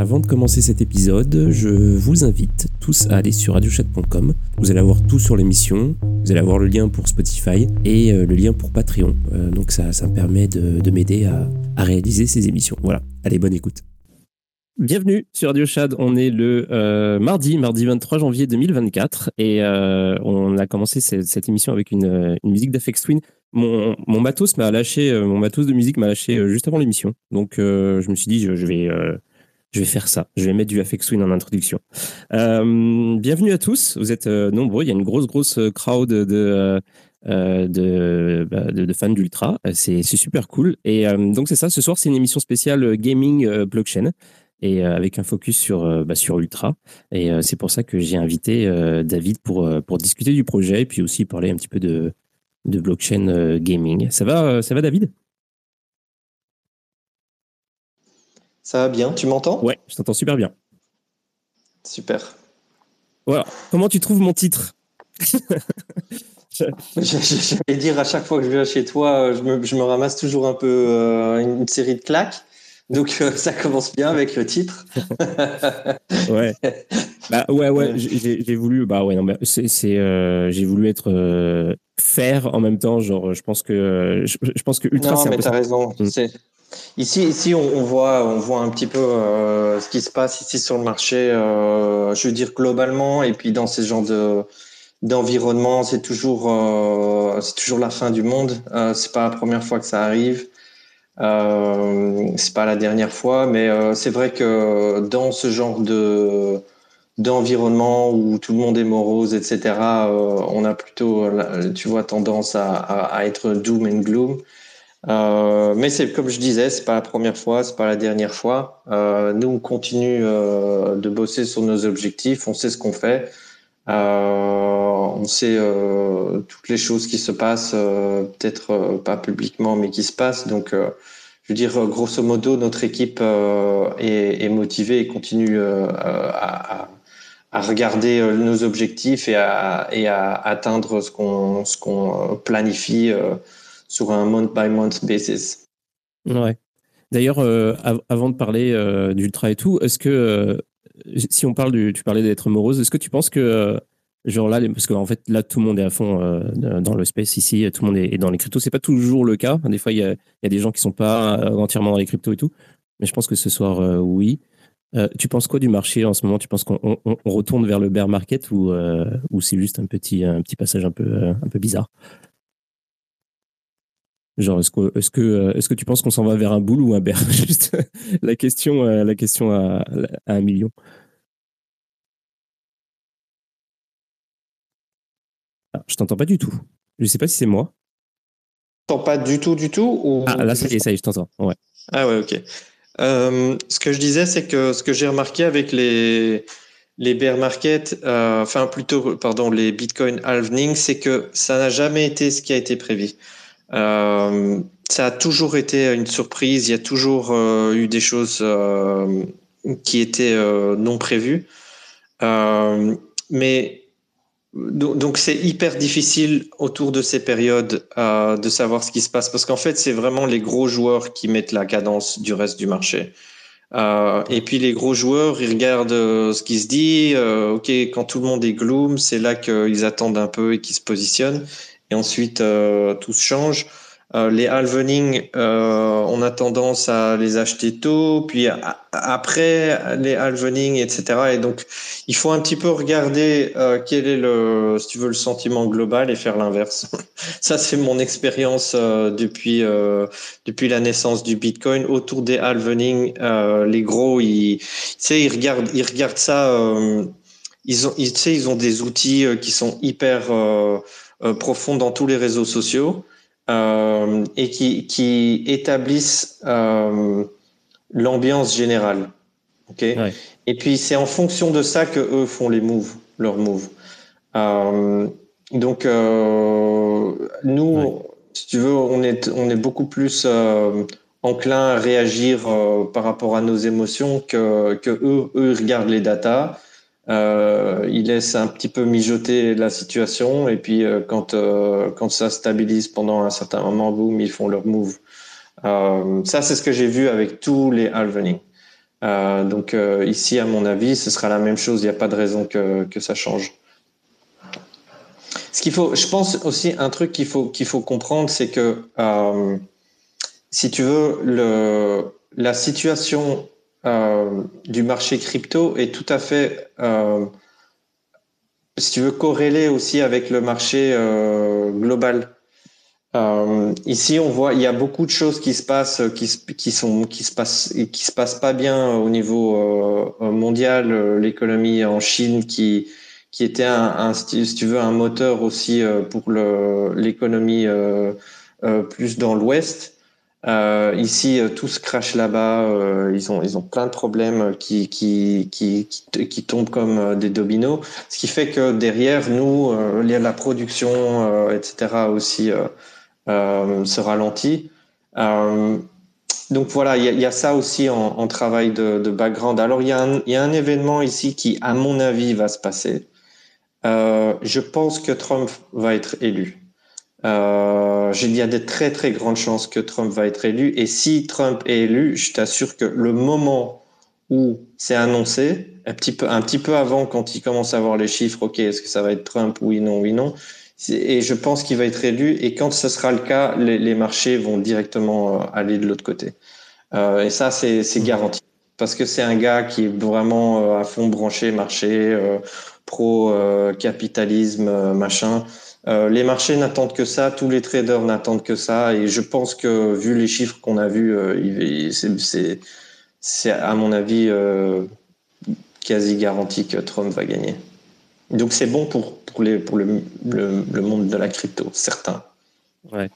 Avant de commencer cet épisode, je vous invite tous à aller sur radiochat.com. Vous allez avoir tout sur l'émission, vous allez avoir le lien pour Spotify et euh, le lien pour Patreon. Euh, donc ça, ça me permet de, m'aider à, réaliser ces émissions. Voilà, allez, bonne écoute. Bienvenue sur Radio Chad. On est le euh, mardi, mardi 23 janvier 2024, et on a commencé cette, émission avec une, musique d'Afex Twin. Mon, matos m'a lâché, mon matos de musique m'a lâché juste avant l'émission. Donc je me suis dit, je vais je vais faire ça. Je vais mettre du Afex Twin en introduction. Euh, bienvenue à tous. Vous êtes euh, nombreux. Il y a une grosse, grosse euh, crowd de, bah, de, de, fans d'Ultra. C'est super cool. Et donc, c'est ça. Ce soir, c'est une émission spéciale gaming blockchain et avec un focus sur, bah, sur Ultra. Et c'est pour ça que j'ai invité David pour, pour discuter du projet et puis aussi parler un petit peu de, de blockchain gaming. Ça va, ça va David? Ça va bien, tu m'entends? Ouais, je t'entends super bien. Super. Voilà. Comment tu trouves mon titre? J'allais dire à chaque fois que je viens chez toi, je me, je me ramasse toujours un peu euh, une série de claques. Donc euh, ça commence bien avec le titre. ouais. Bah ouais ouais, j'ai voulu bah ouais non c'est euh, j'ai voulu être faire en même temps genre je pense que je, pense que ultra Non mais t'as raison. Mm. Ici, ici on, voit, on voit un petit peu euh, ce qui se passe ici sur le marché. Euh, je veux dire globalement, et puis dans ces genres de d'environnement, c'est toujours, euh, c'est toujours la fin du monde. C'est pas la première fois que ça arrive. C'est pas la dernière fois, mais c'est vrai que dans ce genre de d'environnement où tout le monde est morose, etc., on a plutôt, tu vois, tendance à, à être doom and gloom. Euh, mais c'est comme je disais, c'est pas la première fois, c'est pas la dernière fois. Euh, nous, on continue euh, de bosser sur nos objectifs, on sait ce qu'on fait, euh, on sait euh, toutes les choses qui se passent, euh, peut-être pas publiquement, mais qui se passent. Donc, je veux dire, grosso modo, notre équipe est, est, motivée et continue à, à, regarder nos objectifs et à, et à atteindre ce qu'on ce qu'on planifie sur un month-by-month basis. Ouais. D'ailleurs, euh, avant de parler euh, d'Ultra et tout, est-ce que, euh, si on parle du, tu parlais d'être morose, est-ce que tu penses que, genre là, parce qu'en fait, là, tout le monde est à fond dans le space ici, tout le monde est, dans les cryptos. C'est pas toujours le cas. Des fois, il y a, y a, des gens qui sont pas entièrement dans les cryptos et tout. Mais je pense que ce soir, oui. tu penses quoi du marché en ce moment? Tu penses qu'on on, retourne vers le bear market ou, ou c'est juste un petit, un petit passage un peu, un peu bizarre? Genre, est-ce que, est-ce que, euh, est-ce que tu penses qu'on s'en va vers un boule ou un bear Juste la question, euh, la question à, un million. Ah, je t'entends pas du tout. Je sais pas si c'est moi. T'entends pas du tout, du tout ou... Ah, là, ça y est, ça y est, je t'entends. Ouais. Ah ouais, ok. Euh, ce que je disais, c'est que ce que j'ai remarqué avec les, les bear markets, enfin plutôt, pardon, les Bitcoin halvening, c'est que ça n'a jamais été ce qui a été prévu. Euh, ça a toujours été une surprise. Il y a toujours euh, eu des choses euh, qui étaient non prévues. mais donc c'est hyper difficile autour de ces périodes de savoir ce qui se passe parce qu'en fait c'est vraiment les gros joueurs qui mettent la cadence du reste du marché. Et puis les gros joueurs, ils regardent ce qui se dit. Ok, quand tout le monde est gloom, c'est là qu'ils attendent un peu et qu'ils se positionnent et ensuite euh, tout se change. Euh, les halvening, euh, on a tendance à les acheter tôt, puis après les halvening, etc. Et donc, il faut un petit peu regarder quel est le, si tu veux, le sentiment global et faire l'inverse. Ça, c'est mon expérience depuis depuis la naissance du Bitcoin autour des halvening. les gros, ils, ils regardent, ils regardent ça. ils ont, ils, ils ont des outils qui sont hyper profond dans tous les réseaux sociaux euh, et qui, qui établissent euh, l'ambiance générale. ok? Et puis c'est en fonction de ça que eux font les moves, leurs moves. donc nous, si tu veux, on est on est beaucoup plus enclin à réagir par rapport à nos émotions que, que eux, eux regardent les datas euh, ils laissent un petit peu mijoter la situation et puis euh, quand euh, quand ça stabilise pendant un certain moment, boum, ils font leur move. Euh, ça, c'est ce que j'ai vu avec tous les halvening. donc ici, à mon avis, ce sera la même chose. Il n'y a pas de raison que, que ça change. Ce qu'il faut, je pense aussi un truc qu'il faut qu'il faut comprendre, c'est que si tu veux, la situation euh, du marché crypto est tout à fait, euh, si tu veux, corrélée aussi avec le marché euh, global. Ici, on voit, il y a beaucoup de choses qui se passent, qui, qui sont, qui se passent, qui se passent pas bien au niveau mondial. L'économie en Chine, qui, qui était un, si tu veux, un moteur aussi pour l'économie plus dans l'Ouest. Euh, ici, euh, tout se crache là-bas. Euh, ils ont ils ont plein de problèmes qui qui qui qui, tombent comme des dominos. Ce qui fait que derrière nous, la production, etc. aussi se ralentit. donc voilà, il y a, ça aussi en, travail de, background. Alors il y a un événement ici qui, à mon avis, va se passer. je pense que Trump va être élu. Euh, il y a de très très grandes chances que Trump va être élu. Et si Trump est élu, je t'assure que le moment où c'est annoncé, un petit peu un petit peu avant, quand il commence à voir les chiffres, ok, est-ce que ça va être Trump Oui, non, oui, non. Et je pense qu'il va être élu. Et quand ce sera le cas, les, les marchés vont directement euh, aller de l'autre côté. Euh, et ça, c'est garanti. Parce que c'est un gars qui est vraiment euh, à fond branché marché, euh, pro capitalisme, machin. Euh, les marchés n'attendent que ça, tous les traders n'attendent que ça, et je pense que vu les chiffres qu'on a vus, euh, c'est à mon avis euh, quasi garanti que Trump va gagner. Donc c'est bon pour, pour, les, pour le, le, monde de la crypto, certain. Ouais.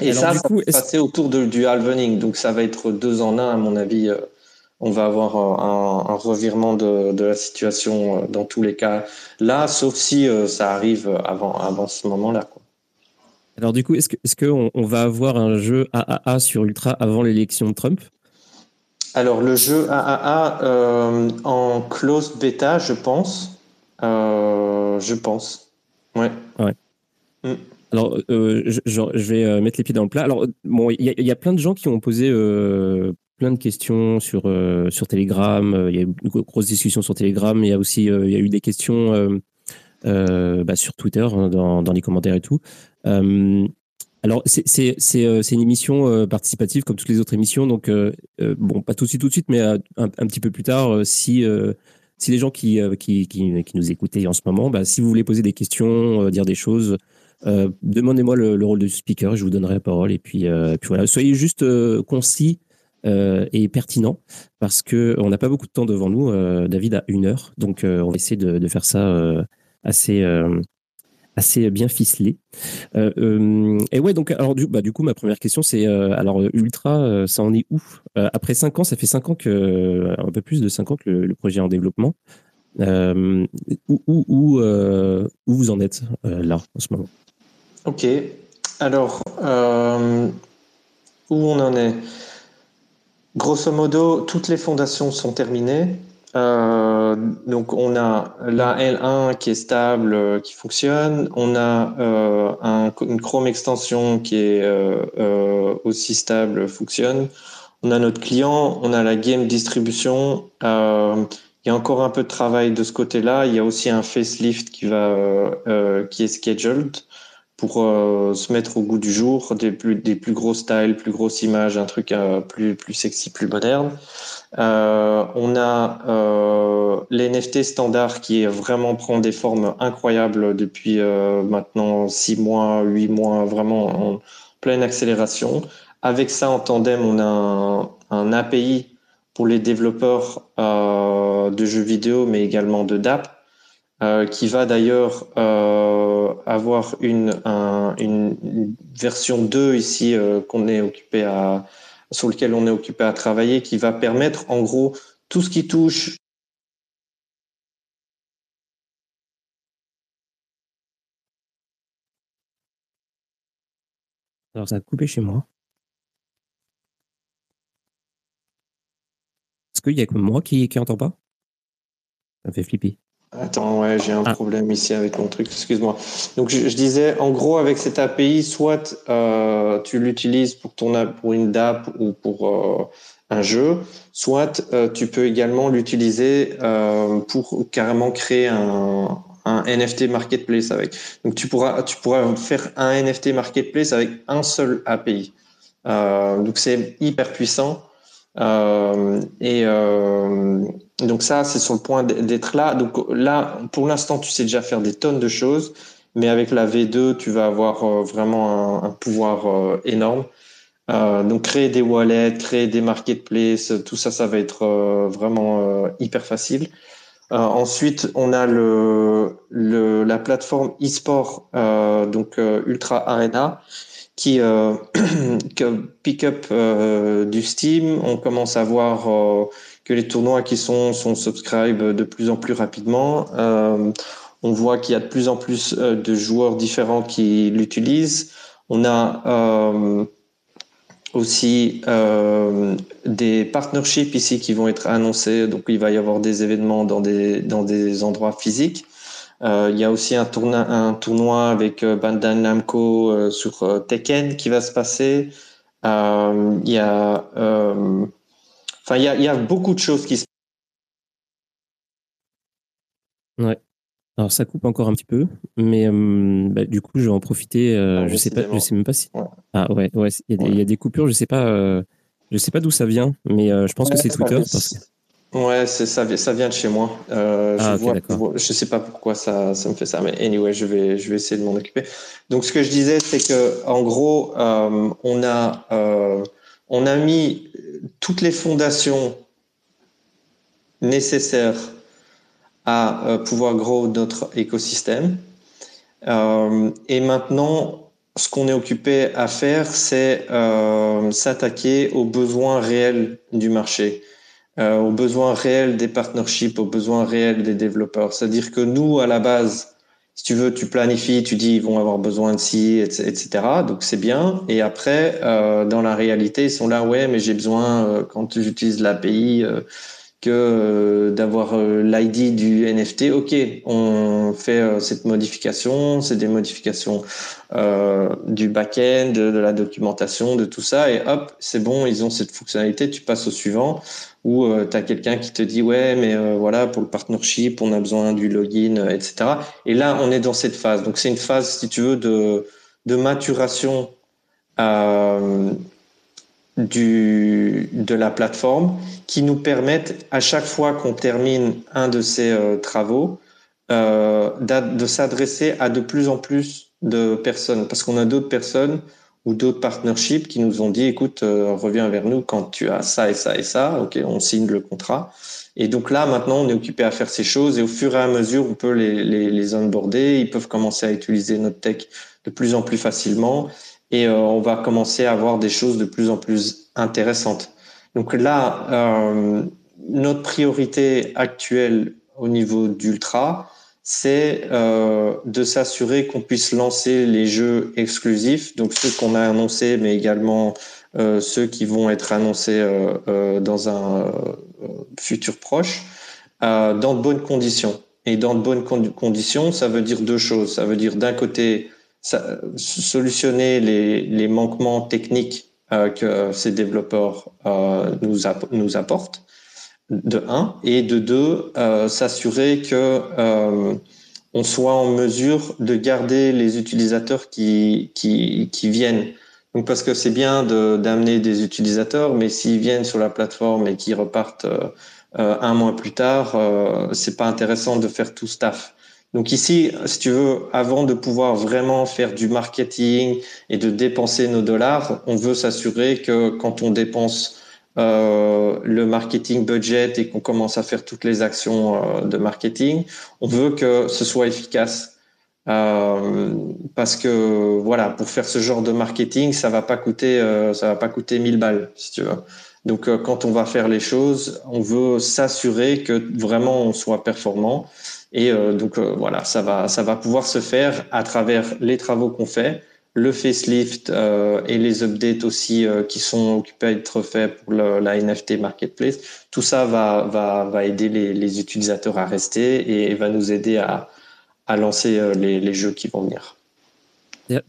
Et ça, ça va passer autour de, du halvening, donc ça va être deux en un à mon avis on va avoir un, un revirement de, de, la situation euh, dans tous les cas là, sauf si euh, ça arrive avant, avant ce moment-là. Alors du coup, est-ce qu'on est on va avoir un jeu AAA sur Ultra avant l'élection de Trump? Alors le jeu AAA euh, en closed beta, je pense. Euh, je pense. Ouais. Ouais. Mm. Alors, euh, je, je, vais mettre les pieds dans le plat. Alors, bon, il y, y, a plein de gens qui ont posé euh, plein de questions sur, euh, sur Telegram. Euh, il y a eu une grosse discussion sur Telegram. Il y a aussi euh, il y a eu des questions bah, sur Twitter, hein, dans, dans, les commentaires et tout. alors, c'est une émission participative comme toutes les autres émissions. Donc, bon, pas tout de suite, tout de suite, mais un, petit peu plus tard, si, si les gens qui, qui, qui, nous écoutaient en ce moment, bah, si vous voulez poser des questions, dire des choses, demandez-moi le, le, rôle de speaker, je vous donnerai la parole. Et puis, puis voilà, soyez juste concis euh, et pertinent parce que on n'a pas beaucoup de temps devant nous. Euh, David a une heure, donc euh, on va essayer de, faire ça euh, assez assez bien ficelé. et ouais, donc alors du, bah, du coup ma première question c'est alors Ultra, ça en est où Après cinq ans, ça fait cinq ans que un peu plus de cinq ans que le, projet est en développement. où, où, où vous en êtes là en ce moment? Ok. Alors où on en est? Grosso modo, toutes les fondations sont terminées. Euh, donc on a la L1 qui est stable, euh, qui fonctionne. On a euh, un, une Chrome extension qui est aussi stable, fonctionne. On a notre client, on a la game distribution. il y a encore un peu de travail de ce côté-là. Il y a aussi un facelift qui va qui est scheduled pour euh, se mettre au goût du jour, des plus, des plus gros styles, plus grosses images, un truc euh, plus, plus sexy, plus moderne. Euh, on a l'NFT standard qui est vraiment prend des formes incroyables depuis maintenant six mois, huit mois, vraiment en pleine accélération. Avec ça, en tandem, on a un, un API pour les développeurs de jeux vidéo, mais également de DApp, euh, qui va d'ailleurs euh, avoir une, un, une, version 2 ici euh, qu'on est occupé à sur lequel on est occupé à travailler, qui va permettre en gros tout ce qui touche Alors ça a coupé chez moi. Est-ce qu'il y a que moi qui, qui pas? Ça me fait flipper. Attends, ouais, j'ai un ah. problème ici avec mon truc, excuse-moi. Donc, je, je, disais, en gros, avec cette API, soit euh, tu l'utilises pour, ton, pour une DAP ou pour euh, un jeu, soit tu peux également l'utiliser pour carrément créer un, un NFT marketplace avec. Donc tu pourras, tu pourras faire un NFT marketplace avec un seul API. Euh, donc c'est hyper puissant. Euh, et euh, donc ça, c'est sur le point d'être là. Donc là, pour l'instant, tu sais déjà faire des tonnes de choses, mais avec la V2, tu vas avoir euh, vraiment un, pouvoir euh, énorme. Euh, donc créer des wallets, créer des marketplaces, tout ça, ça va être vraiment hyper facile. Ensuite, on a le, le la plateforme e-sport, donc Ultra Arena, qui pick up du Steam. On commence à voir que les tournois qui sont sont subscribe de plus en plus rapidement. on voit qu'il y a de plus en plus de joueurs différents qui l'utilisent. On a aussi euh, des partnerships ici qui vont être annoncés. Donc, il va y avoir des événements dans des, dans des endroits physiques. Euh, il y a aussi un tournoi, un tournoi avec euh, Bandai Namco euh, sur euh, Tekken qui va se passer. il y a, enfin, il y a, il y a beaucoup de choses qui se Ouais. Alors ça coupe encore un petit peu, mais euh, bah, du coup je vais en profiter. Euh, ah, je sais pas, je sais même pas si. Ah ouais, ouais, il y, a des couplures. Je sais pas, euh, je sais pas d'où ça vient, mais je pense que c'est Twitter. Parce que... Ouais, ça, ça vient de chez moi. ah, je, vois, je sais pas pourquoi ça, ça me fait ça, mais anyway, je vais, je vais essayer de m'en occuper. Donc ce que je disais, c'est que en gros, on a, on a mis toutes les fondations nécessaires à euh, pouvoir grow notre écosystème. Euh, et maintenant, ce qu'on est occupé à faire, c'est euh, s'attaquer aux besoins réels du marché, euh, aux besoins réels des partnerships, aux besoins réels des développeurs. C'est-à-dire que nous, à la base, si tu veux, tu planifies, tu dis ils vont avoir besoin de ci, etc. Donc c'est bien. Et après, euh, dans la réalité, ils sont là, ouais, mais j'ai besoin quand j'utilise l'API que euh, d'avoir euh, l'ID du NFT. Ok, on fait euh, cette modification, c'est des modifications du back-end, de, la documentation, de tout ça, et hop, c'est bon, ils ont cette fonctionnalité, tu passes au suivant, ou tu as quelqu'un qui te dit, ouais, mais voilà, pour le partnership, on a besoin du login, etc. Et là, on est dans cette phase. Donc c'est une phase, si tu veux, de, de maturation du, de la plateforme qui nous permettent, à chaque fois qu'on termine un de ces euh, travaux, euh, de s'adresser à de plus en plus de personnes. Parce qu'on a d'autres personnes ou d'autres partnerships qui nous ont dit, écoute, euh, reviens vers nous quand tu as ça et ça et ça. OK, on signe le contrat. Et donc là, maintenant, on est occupé à faire ces choses et au fur et à mesure, on peut les, les, onboarder. Ils peuvent commencer à utiliser notre tech de plus en plus facilement et euh, on va commencer à avoir des choses de plus en plus intéressantes. Donc là, euh, notre priorité actuelle au niveau d'Ultra, c'est euh, de s'assurer qu'on puisse lancer les jeux exclusifs, donc ceux qu'on a annoncés, mais également euh, ceux qui vont être annoncés euh, euh dans un futur proche, dans de bonnes conditions. Et dans de bonnes conditions, ça veut dire deux choses. Ça veut dire d'un côté solutionner les, les, manquements techniques euh, que ces développeurs euh, nous apportent, de un, et de deux, euh, s'assurer que euh, on soit en mesure de garder les utilisateurs qui, qui, qui viennent. Donc parce que c'est bien d'amener des utilisateurs, mais s'ils viennent sur la plateforme et qu'ils repartent euh, un mois plus tard, euh, c'est pas intéressant de faire tout staff. Donc ici, si tu veux, avant de pouvoir vraiment faire du marketing et de dépenser nos dollars, on veut s'assurer que quand on dépense euh, le marketing budget et qu'on commence à faire toutes les actions euh, de marketing, on veut que ce soit efficace. Euh, parce que voilà, pour faire ce genre de marketing, ça va pas coûter, euh, ça va pas coûter 1000 balles, si tu veux. Donc, quand on va faire les choses, on veut s'assurer que vraiment on soit performant. Et donc voilà, ça va, ça va pouvoir se faire à travers les travaux qu'on fait, le facelift euh, et les updates aussi qui sont occupés à être faits pour la NFT marketplace. Tout ça va, va, va aider les, utilisateurs à rester et, va nous aider à, à lancer les, les, jeux qui vont venir.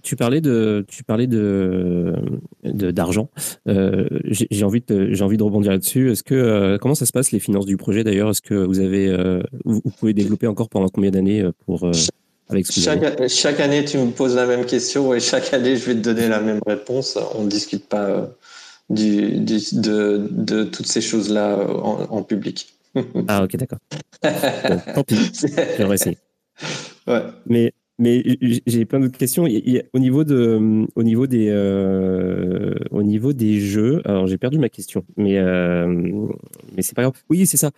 Tu parlais de, tu parlais de, d'argent. Euh, j'ai envie de, j'ai envie de rebondir là-dessus. Est-ce que, euh, comment ça se passe les finances du projet d'ailleurs? Est-ce que vous avez, euh, vous, pouvez développer encore pendant combien d'années pour avec chaque, chaque année, tu me poses la même question et chaque année, je vais te donner la même réponse. On ne discute pas du, du, de, de toutes ces choses-là en, en public. ah ok, d'accord. tant pis, j'aurais essayé. Ouais. Mais mais j'ai plein d'autres questions. au niveau de, au niveau des, euh, au niveau des jeux, alors j'ai perdu ma question, mais euh, mais c'est pas grave. Oui, c'est ça.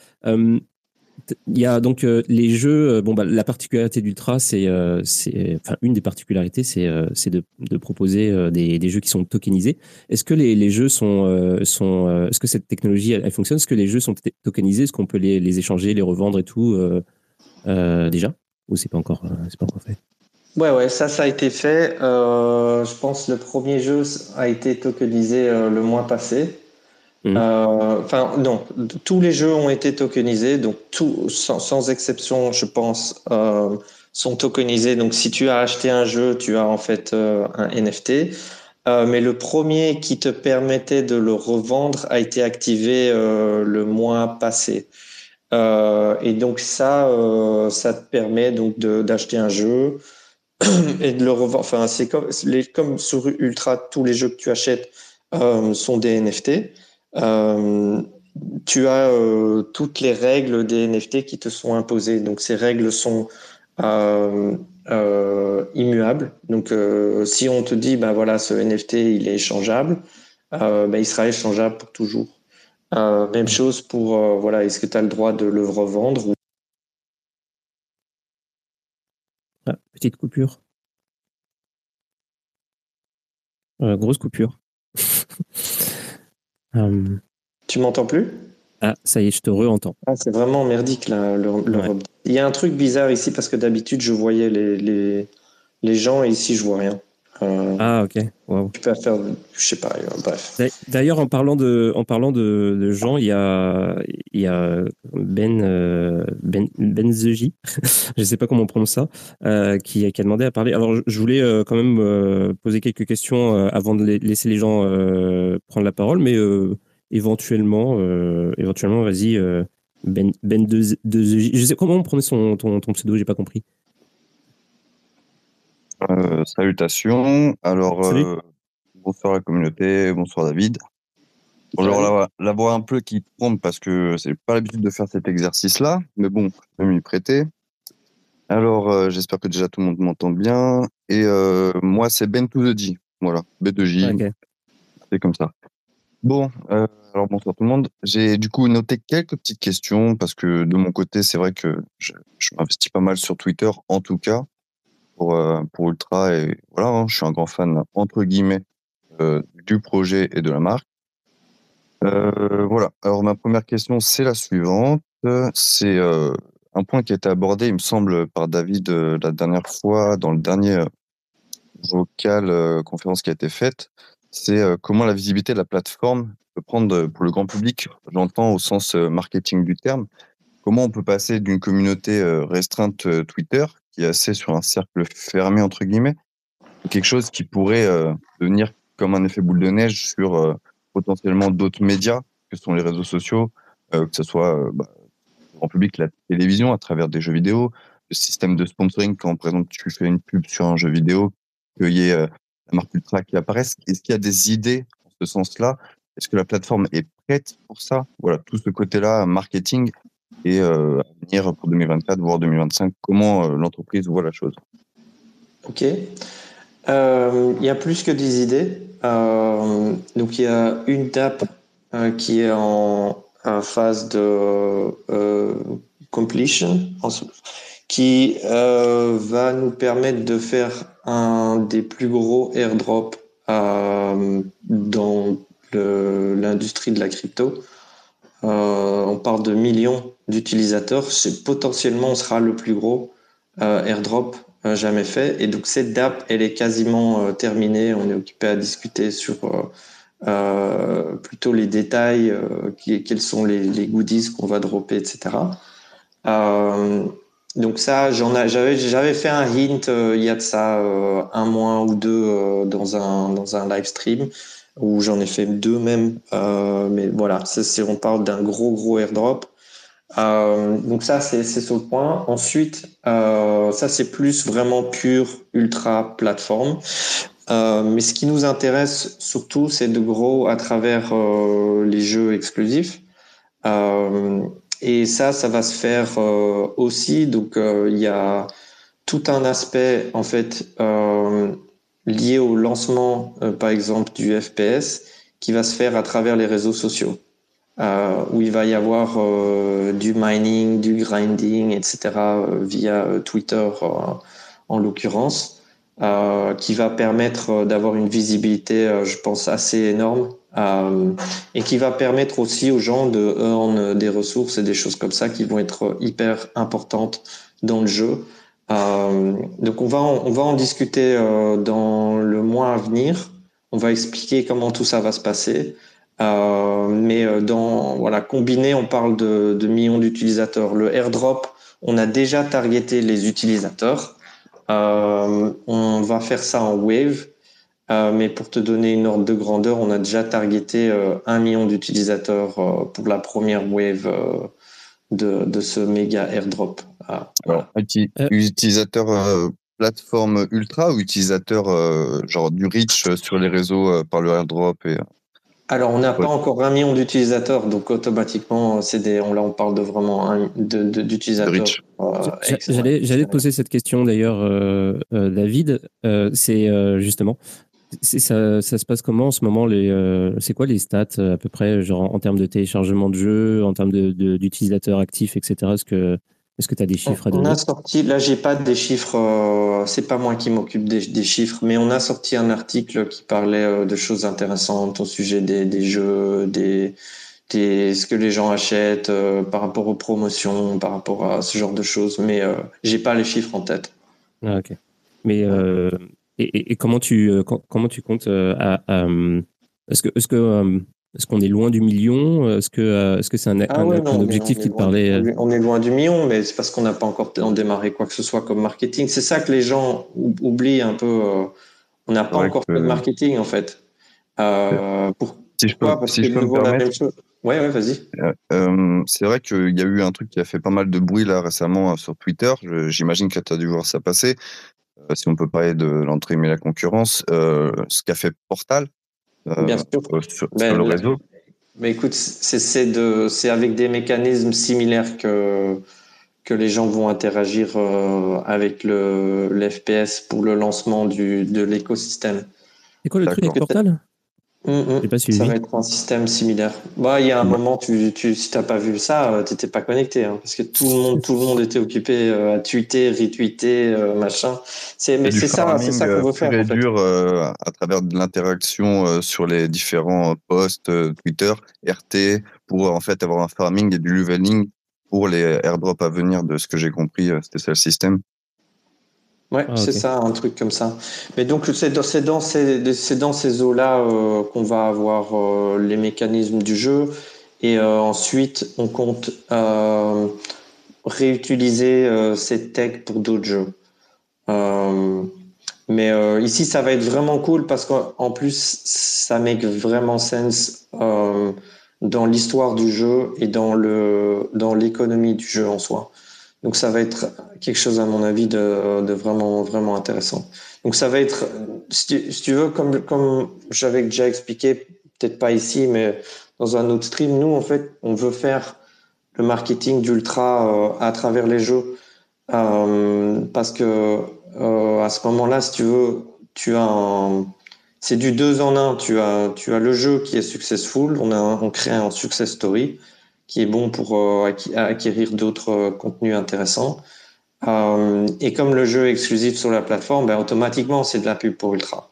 Euh, il y a donc les jeux. Bon, bah, la particularité d'Ultra, c'est, enfin, une des particularités, c'est, de, proposer des, jeux qui sont tokenisés. Est-ce que les, jeux sont, est-ce que cette technologie elle, fonctionne? Est-ce que les jeux sont tokenisés? Est-ce qu'on peut les, échanger, les revendre et tout déjà? Ou c'est pas encore, pas encore fait? Ouais, ouais, ça, ça a été fait. Euh, je pense le premier jeu a été tokenisé euh, le mois passé. Mmh. Euh, enfin, non, tous les jeux ont été tokenisés, donc tout, sans, exception, je pense, euh, sont tokenisés. Donc, si tu as acheté un jeu, tu as en fait euh, un NFT. mais le premier qui te permettait de le revendre a été activé le mois passé. et donc ça, ça te permet donc d'acheter un jeu. et de le revendre. Enfin, c'est comme, sur Ultra, tous les jeux que tu achètes sont des NFT. Euh, tu as euh, toutes les règles des NFT qui te sont imposées. Donc, ces règles sont euh, immuables. Donc, si on te dit, ben voilà, ce NFT, il est échangeable, ben, il sera échangeable pour toujours. même chose pour, voilà, est-ce que tu as le droit de le revendre Ah, petite coupure. Euh, grosse coupure. Hum. Tu m'entends plus? Ah, ça y est, je te re-entends. Ah, c'est vraiment merdique là. Il y a un truc bizarre ici parce que d'habitude je voyais les, les, les gens et ici je vois rien. Euh, ah, ok. Tu peux faire, je sais pas, euh, bref. D'ailleurs, en parlant de, en parlant de, de, gens, il y a, il y a Ben, euh, Ben, Ben Zeji, je sais pas comment on prononce ça, euh, qui, qui a demandé à parler. Alors, je voulais quand même poser quelques questions avant de laisser les gens prendre la parole, mais éventuellement, éventuellement, vas-y, Ben, Ben de, de Zeji. Je sais comment on prononce son, ton, ton pseudo, j'ai pas compris. Euh, salutations. Alors, euh, bonsoir la communauté, bonsoir David. Bonjour la, la voix un peu qui trompe parce que c'est pas l'habitude de faire cet exercice-là, mais bon, je vais m'y prêter. Alors, euh, j'espère que déjà tout le monde m'entend bien. Et moi, c'est Ben to the G. Voilà, B2J. C'est comme ça. Bon, alors bonsoir tout le monde. J'ai du coup noté quelques petites questions parce que de mon côté, c'est vrai que je, je m'investis pas mal sur Twitter, en tout cas pour, euh, pour Ultra et voilà, hein, je suis un grand fan entre guillemets euh, du projet et de la marque. Euh, voilà. Alors ma première question c'est la suivante. C'est un point qui a été abordé, il me semble, par David la dernière fois dans le dernier vocal conférence qui a été faite. C'est comment la visibilité de la plateforme peut prendre pour le grand public. J'entends au sens marketing du terme. Comment on peut passer d'une communauté restreinte Twitter qui est assez sur un cercle fermé, entre guillemets, quelque chose qui pourrait euh, devenir comme un effet boule de neige sur euh, potentiellement d'autres médias, que sont les réseaux sociaux, euh, que ce soit bah, en public la télévision à travers des jeux vidéo, le système de sponsoring quand par exemple tu fais une pub sur un jeu vidéo, qu'il y ait la marque Ultra qui apparaisse. Est-ce qu'il y a des idées en ce sens-là? Est-ce que la plateforme est prête pour ça? Voilà, tout ce côté-là, marketing, et euh, à venir pour 2024, voire 2025, comment euh, l'entreprise voit la chose. Ok. Euh, il y a plus que des idées. donc il y a une DAP qui est en, phase de completion, qui va nous permettre de faire un des plus gros airdrops dans l'industrie de la crypto. On parle de millions d'utilisateurs. C'est potentiellement, on sera le plus gros euh, airdrop euh, jamais fait. Et donc cette DAP, elle est quasiment terminée. On est occupé à discuter sur plutôt les détails, quels sont les, goodies qu'on va dropper, etc. Donc ça, j'avais, fait un hint il y a de ça un mois ou deux dans un dans un live stream où j'en ai fait deux même. mais voilà, on parle d'un gros gros airdrop. Euh, donc ça, c'est sur le point. Ensuite, euh, ça, c'est plus vraiment pur ultra plateforme. Euh, mais ce qui nous intéresse surtout, c'est de gros à travers euh, les jeux exclusifs. Euh, et ça, ça va se faire aussi. Donc, il y a tout un aspect en fait lié au lancement, par exemple, du FPS, qui va se faire à travers les réseaux sociaux euh, où il va y avoir euh, du mining, du grinding, etc. Euh, via euh, Twitter en l'occurrence, qui va permettre d'avoir une visibilité, je pense, assez énorme et qui va permettre aussi aux gens de earn des ressources et des choses comme ça qui vont être hyper importantes dans le jeu. Euh, donc on va en, on va en discuter euh, dans le mois à venir. On va expliquer comment tout ça va se passer. Euh, mais euh, dans voilà combiné, on parle de, de millions d'utilisateurs. Le airdrop, on a déjà targeté les utilisateurs. Euh, on va faire ça en wave, euh, mais pour te donner une ordre de grandeur, on a déjà targeté euh, un million d'utilisateurs pour la première wave de, de, ce méga airdrop. Ah, Alors, utilisateur plateforme ultra ou utilisateur genre du reach sur les réseaux par le airdrop et alors, on n'a pas encore un million d'utilisateurs, donc automatiquement, c'est des, on, là, on parle de vraiment d'utilisateurs. Euh, j'allais, j'allais te poser cette question d'ailleurs, euh, euh, David. c'est justement, ça, ça, se passe comment en ce moment les, C'est quoi les stats à peu près, genre en, termes de téléchargement de jeux, en termes d'utilisateurs de, actifs, etc. Est-ce que est-ce que tu as des chiffres à donner On a sorti, là j'ai pas des chiffres, euh, c'est pas moi qui m'occupe des, des, chiffres, mais on a sorti un article qui parlait euh, de choses intéressantes au sujet des, des jeux, des, des, ce que les gens achètent euh, par rapport aux promotions, par rapport à ce genre de choses, mais euh, j'ai pas les chiffres en tête. Ah, ok. Mais et, et, comment tu comment tu comptes à, à est-ce que est-ce que est-ce qu'on est loin du million? Est-ce que euh, est-ce que c'est un, ah un, objectif qui te parlait euh? On est loin du million, mais c'est parce qu'on n'a pas encore démarré quoi que ce soit comme marketing. C'est ça que les gens oublient un peu. Euh, on n'a pas encore fait de marketing en fait. Euh, si je peux, si je peux me permettre. Ouais, ouais, vas-y. Euh, c'est vrai qu'il y a eu un truc qui a fait pas mal de bruit là récemment sur Twitter. J'imagine que tu as dû voir ça passer. si on peut parler de l'entrée mais la concurrence, ce qu'a fait Portal, Bien sûr. sur, ben, le réseau mais écoute, c'est avec des mécanismes similaires que, que les gens vont interagir euh, avec le, l'FPS pour le lancement du, de l'écosystème. C'est quoi le truc avec Portal? Mm, mm. Ça va être un système similaire. Bah, il y a un moment, tu, tu, si t'as pas vu ça, euh, t'étais pas connecté, hein, parce que tout le monde, tout le monde était occupé euh, à tweeter, retweeter, euh, machin. C'est, mais c'est ça, c'est ça qu'on veut faire. En fait. dur à travers de l'interaction sur les différents posts Twitter, RT, pour en fait avoir un farming et du leveling pour les airdrops à venir. De ce que j'ai compris, c'était ça le système. Ouais, ah, c'est ça, un truc comme ça. Mais donc, c'est dans, dans, ces, dans ces eaux-là euh, qu'on va avoir euh, les mécanismes du jeu. Et euh, ensuite, on compte réutiliser ces techs pour d'autres jeux. mais ici, ça va être vraiment cool parce qu'en plus, ça make vraiment sens dans l'histoire du jeu et dans l'économie du jeu en soi. Donc ça va être quelque chose à mon avis de, vraiment vraiment intéressant. Donc ça va être, si tu, veux, comme comme j'avais déjà expliqué, peut-être pas ici, mais dans un autre stream, nous en fait, on veut faire le marketing d'ultra euh, à travers les jeux euh, parce que euh, à ce moment-là, si tu veux, tu as c'est du deux en un. Tu as tu as le jeu qui est successful, on a on crée un success story qui est bon pour euh, acquérir d'autres euh, contenus intéressants. Euh, et comme le jeu est exclusif sur la plateforme, ben, automatiquement, c'est de la pub pour Ultra.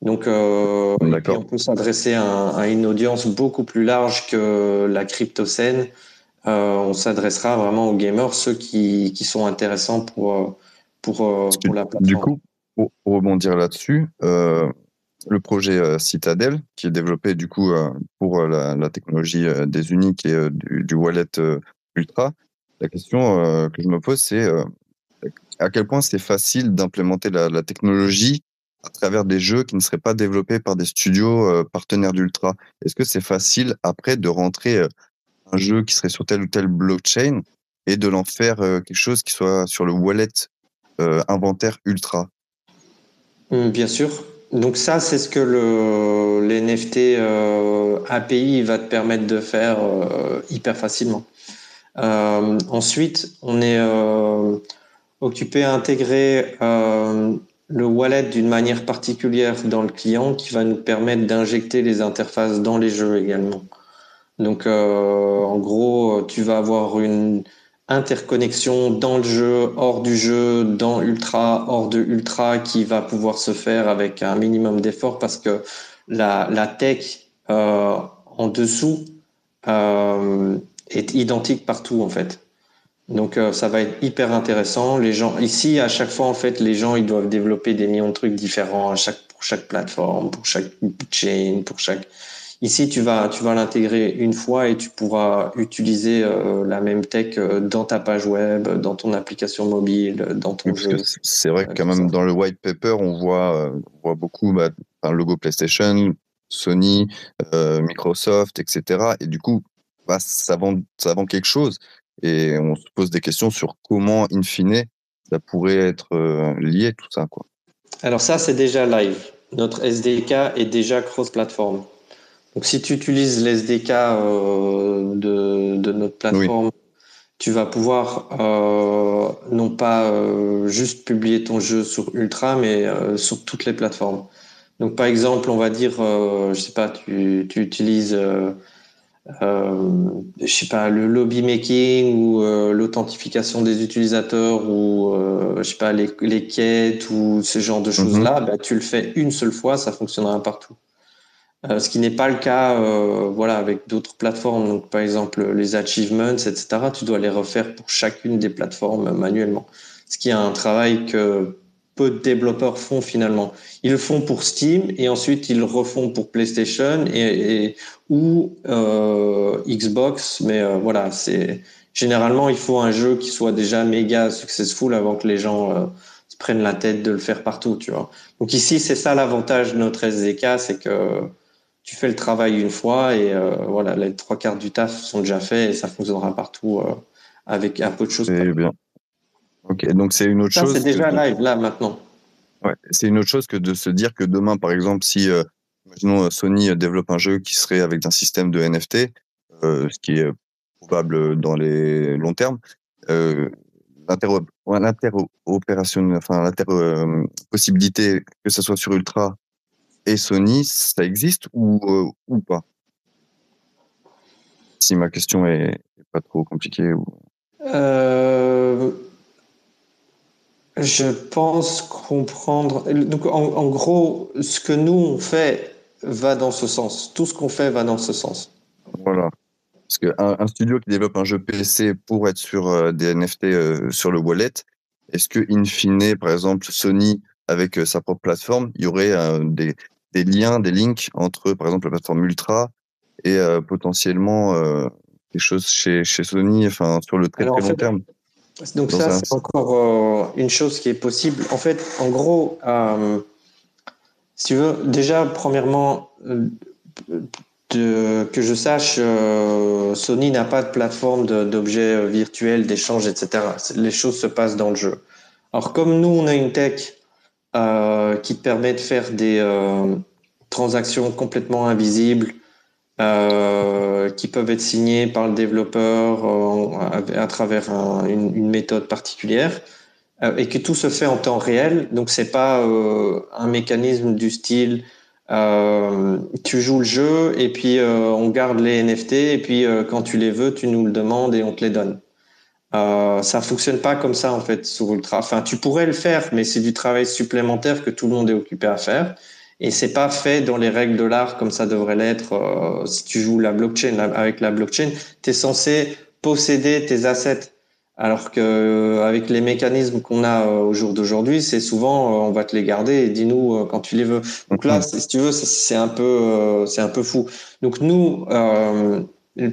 Donc, euh, on peut s'adresser à, à, une audience beaucoup plus large que la crypto scène. Euh, on s'adressera vraiment aux gamers, ceux qui, qui sont intéressants pour, pour, pour la plateforme. Du coup, pour rebondir là-dessus, euh, le projet euh, Citadel, qui est développé du coup euh, pour euh, la, technologie des uniques et du, du, wallet Ultra. la question que je me pose, c'est à quel point c'est facile d'implémenter la, technologie à travers des jeux qui ne seraient pas développés par des studios partenaires d'Ultra? Est-ce que c'est facile après de rentrer un jeu qui serait sur telle ou telle blockchain et de l'en faire quelque chose qui soit sur le wallet inventaire Ultra? Mmh, Bien sûr. Donc ça, c'est ce que le l'NFT API va te permettre de faire hyper facilement. ensuite, on est occupé à intégrer euh, le wallet d'une manière particulière dans le client qui va nous permettre d'injecter les interfaces dans les jeux également. Donc, euh, en gros, tu vas avoir une interconnexion dans le jeu, hors du jeu, dans Ultra, hors de Ultra, qui va pouvoir se faire avec un minimum d'effort parce que la, la tech euh, en dessous euh, est identique partout en fait. Donc euh, ça va être hyper intéressant. Les gens ici à chaque fois en fait les gens ils doivent développer des millions de trucs différents à chaque pour chaque plateforme, pour chaque chain, pour chaque Ici, tu vas, tu vas l'intégrer une fois et tu pourras utiliser euh, la même tech euh, dans ta page web, dans ton application mobile, dans ton jeu. C'est vrai que quand même dans le white paper, on voit, on voit beaucoup bah, un logo PlayStation, Sony, Microsoft, etc. Et du coup, bah, ça, vend, ça vend quelque chose. Et on se pose des questions sur comment, in fine, ça pourrait être euh, lié, tout ça. Quoi. Alors ça, c'est déjà live. Notre SDK est déjà cross-platform. Donc si tu utilises l'SDK euh, de, de, notre plateforme, tu vas pouvoir euh, non pas euh, juste publier ton jeu sur Ultra, mais sur toutes les plateformes. Donc par exemple, on va dire, je sais pas, tu, tu utilises je sais pas, le lobby making ou l'authentification des utilisateurs ou je sais pas les, les, quêtes ou ce genre de choses là, bah, tu le fais une seule fois, ça fonctionnera partout. Euh, ce qui n'est pas le cas, euh, voilà, avec d'autres plateformes. Donc, par exemple, les achievements, etc. Tu dois les refaire pour chacune des plateformes manuellement. Ce qui est un travail que peu de développeurs font finalement. Ils le font pour Steam et ensuite ils le refont pour PlayStation et, ou euh, Xbox. Mais euh, voilà, c'est généralement il faut un jeu qui soit déjà méga successful avant que les gens euh, se prennent la tête de le faire partout, tu vois. Donc ici c'est ça l'avantage de notre SDK, c'est que tu fais le travail une fois et voilà, les trois quarts du taf sont déjà faits et ça fonctionnera partout avec un peu de choses. bien. Ok, donc c'est une autre ça, chose. C'est déjà live là maintenant. Ouais, c'est une autre chose que de se dire que demain, par exemple, si euh, imaginons euh, Sony développe un jeu qui serait avec un système de NFT, euh, ce qui est probable dans les longs termes, euh, l'interopération, enfin l'inter possibilité que ce soit sur Ultra et Sony, ça existe ou ou pas? Si ma question est, pas trop compliquée ou. Euh je pense comprendre. Donc, en, gros, ce que nous on fait va dans ce sens. Tout ce qu'on fait va dans ce sens. Voilà. Parce qu'un un studio qui développe un jeu PC pour être sur euh, des NFT euh, sur le wallet, est-ce que, in fine, par exemple, Sony, avec euh, sa propre plateforme, il y aurait des, des, liens, des links entre, par exemple, la plateforme Ultra et potentiellement des choses chez, chez Sony, enfin, sur le très, très long terme donc ça, c'est encore euh, une chose qui est possible. En fait, en gros, euh, si tu veux, déjà, premièrement, euh, de, que je sache, Sony n'a pas de plateforme d'objets virtuels, d'échange, etc. Les choses se passent dans le jeu. Alors, comme nous, on a une tech qui te permet de faire des transactions complètement invisibles, euh, qui peuvent être signés par le développeur euh, à, travers une, une, méthode particulière euh, et que tout se fait en temps réel. Donc c'est pas euh, un mécanisme du style tu joues le jeu et puis on garde les NFT et puis quand tu les veux tu nous le demandes et on te les donne. Euh, ça fonctionne pas comme ça en fait sur Ultra. Enfin, tu pourrais le faire, mais c'est du travail supplémentaire que tout le monde est occupé à faire et c'est pas fait dans les règles de l'art comme ça devrait l'être. Euh, si tu joues la blockchain avec la blockchain, tu es censé posséder tes assets. Alors que euh, avec les mécanismes qu'on a euh, au jour d'aujourd'hui, c'est souvent on va te les garder et dis-nous quand tu les veux. Donc là, si tu veux, c'est un peu c'est un peu fou. Donc nous,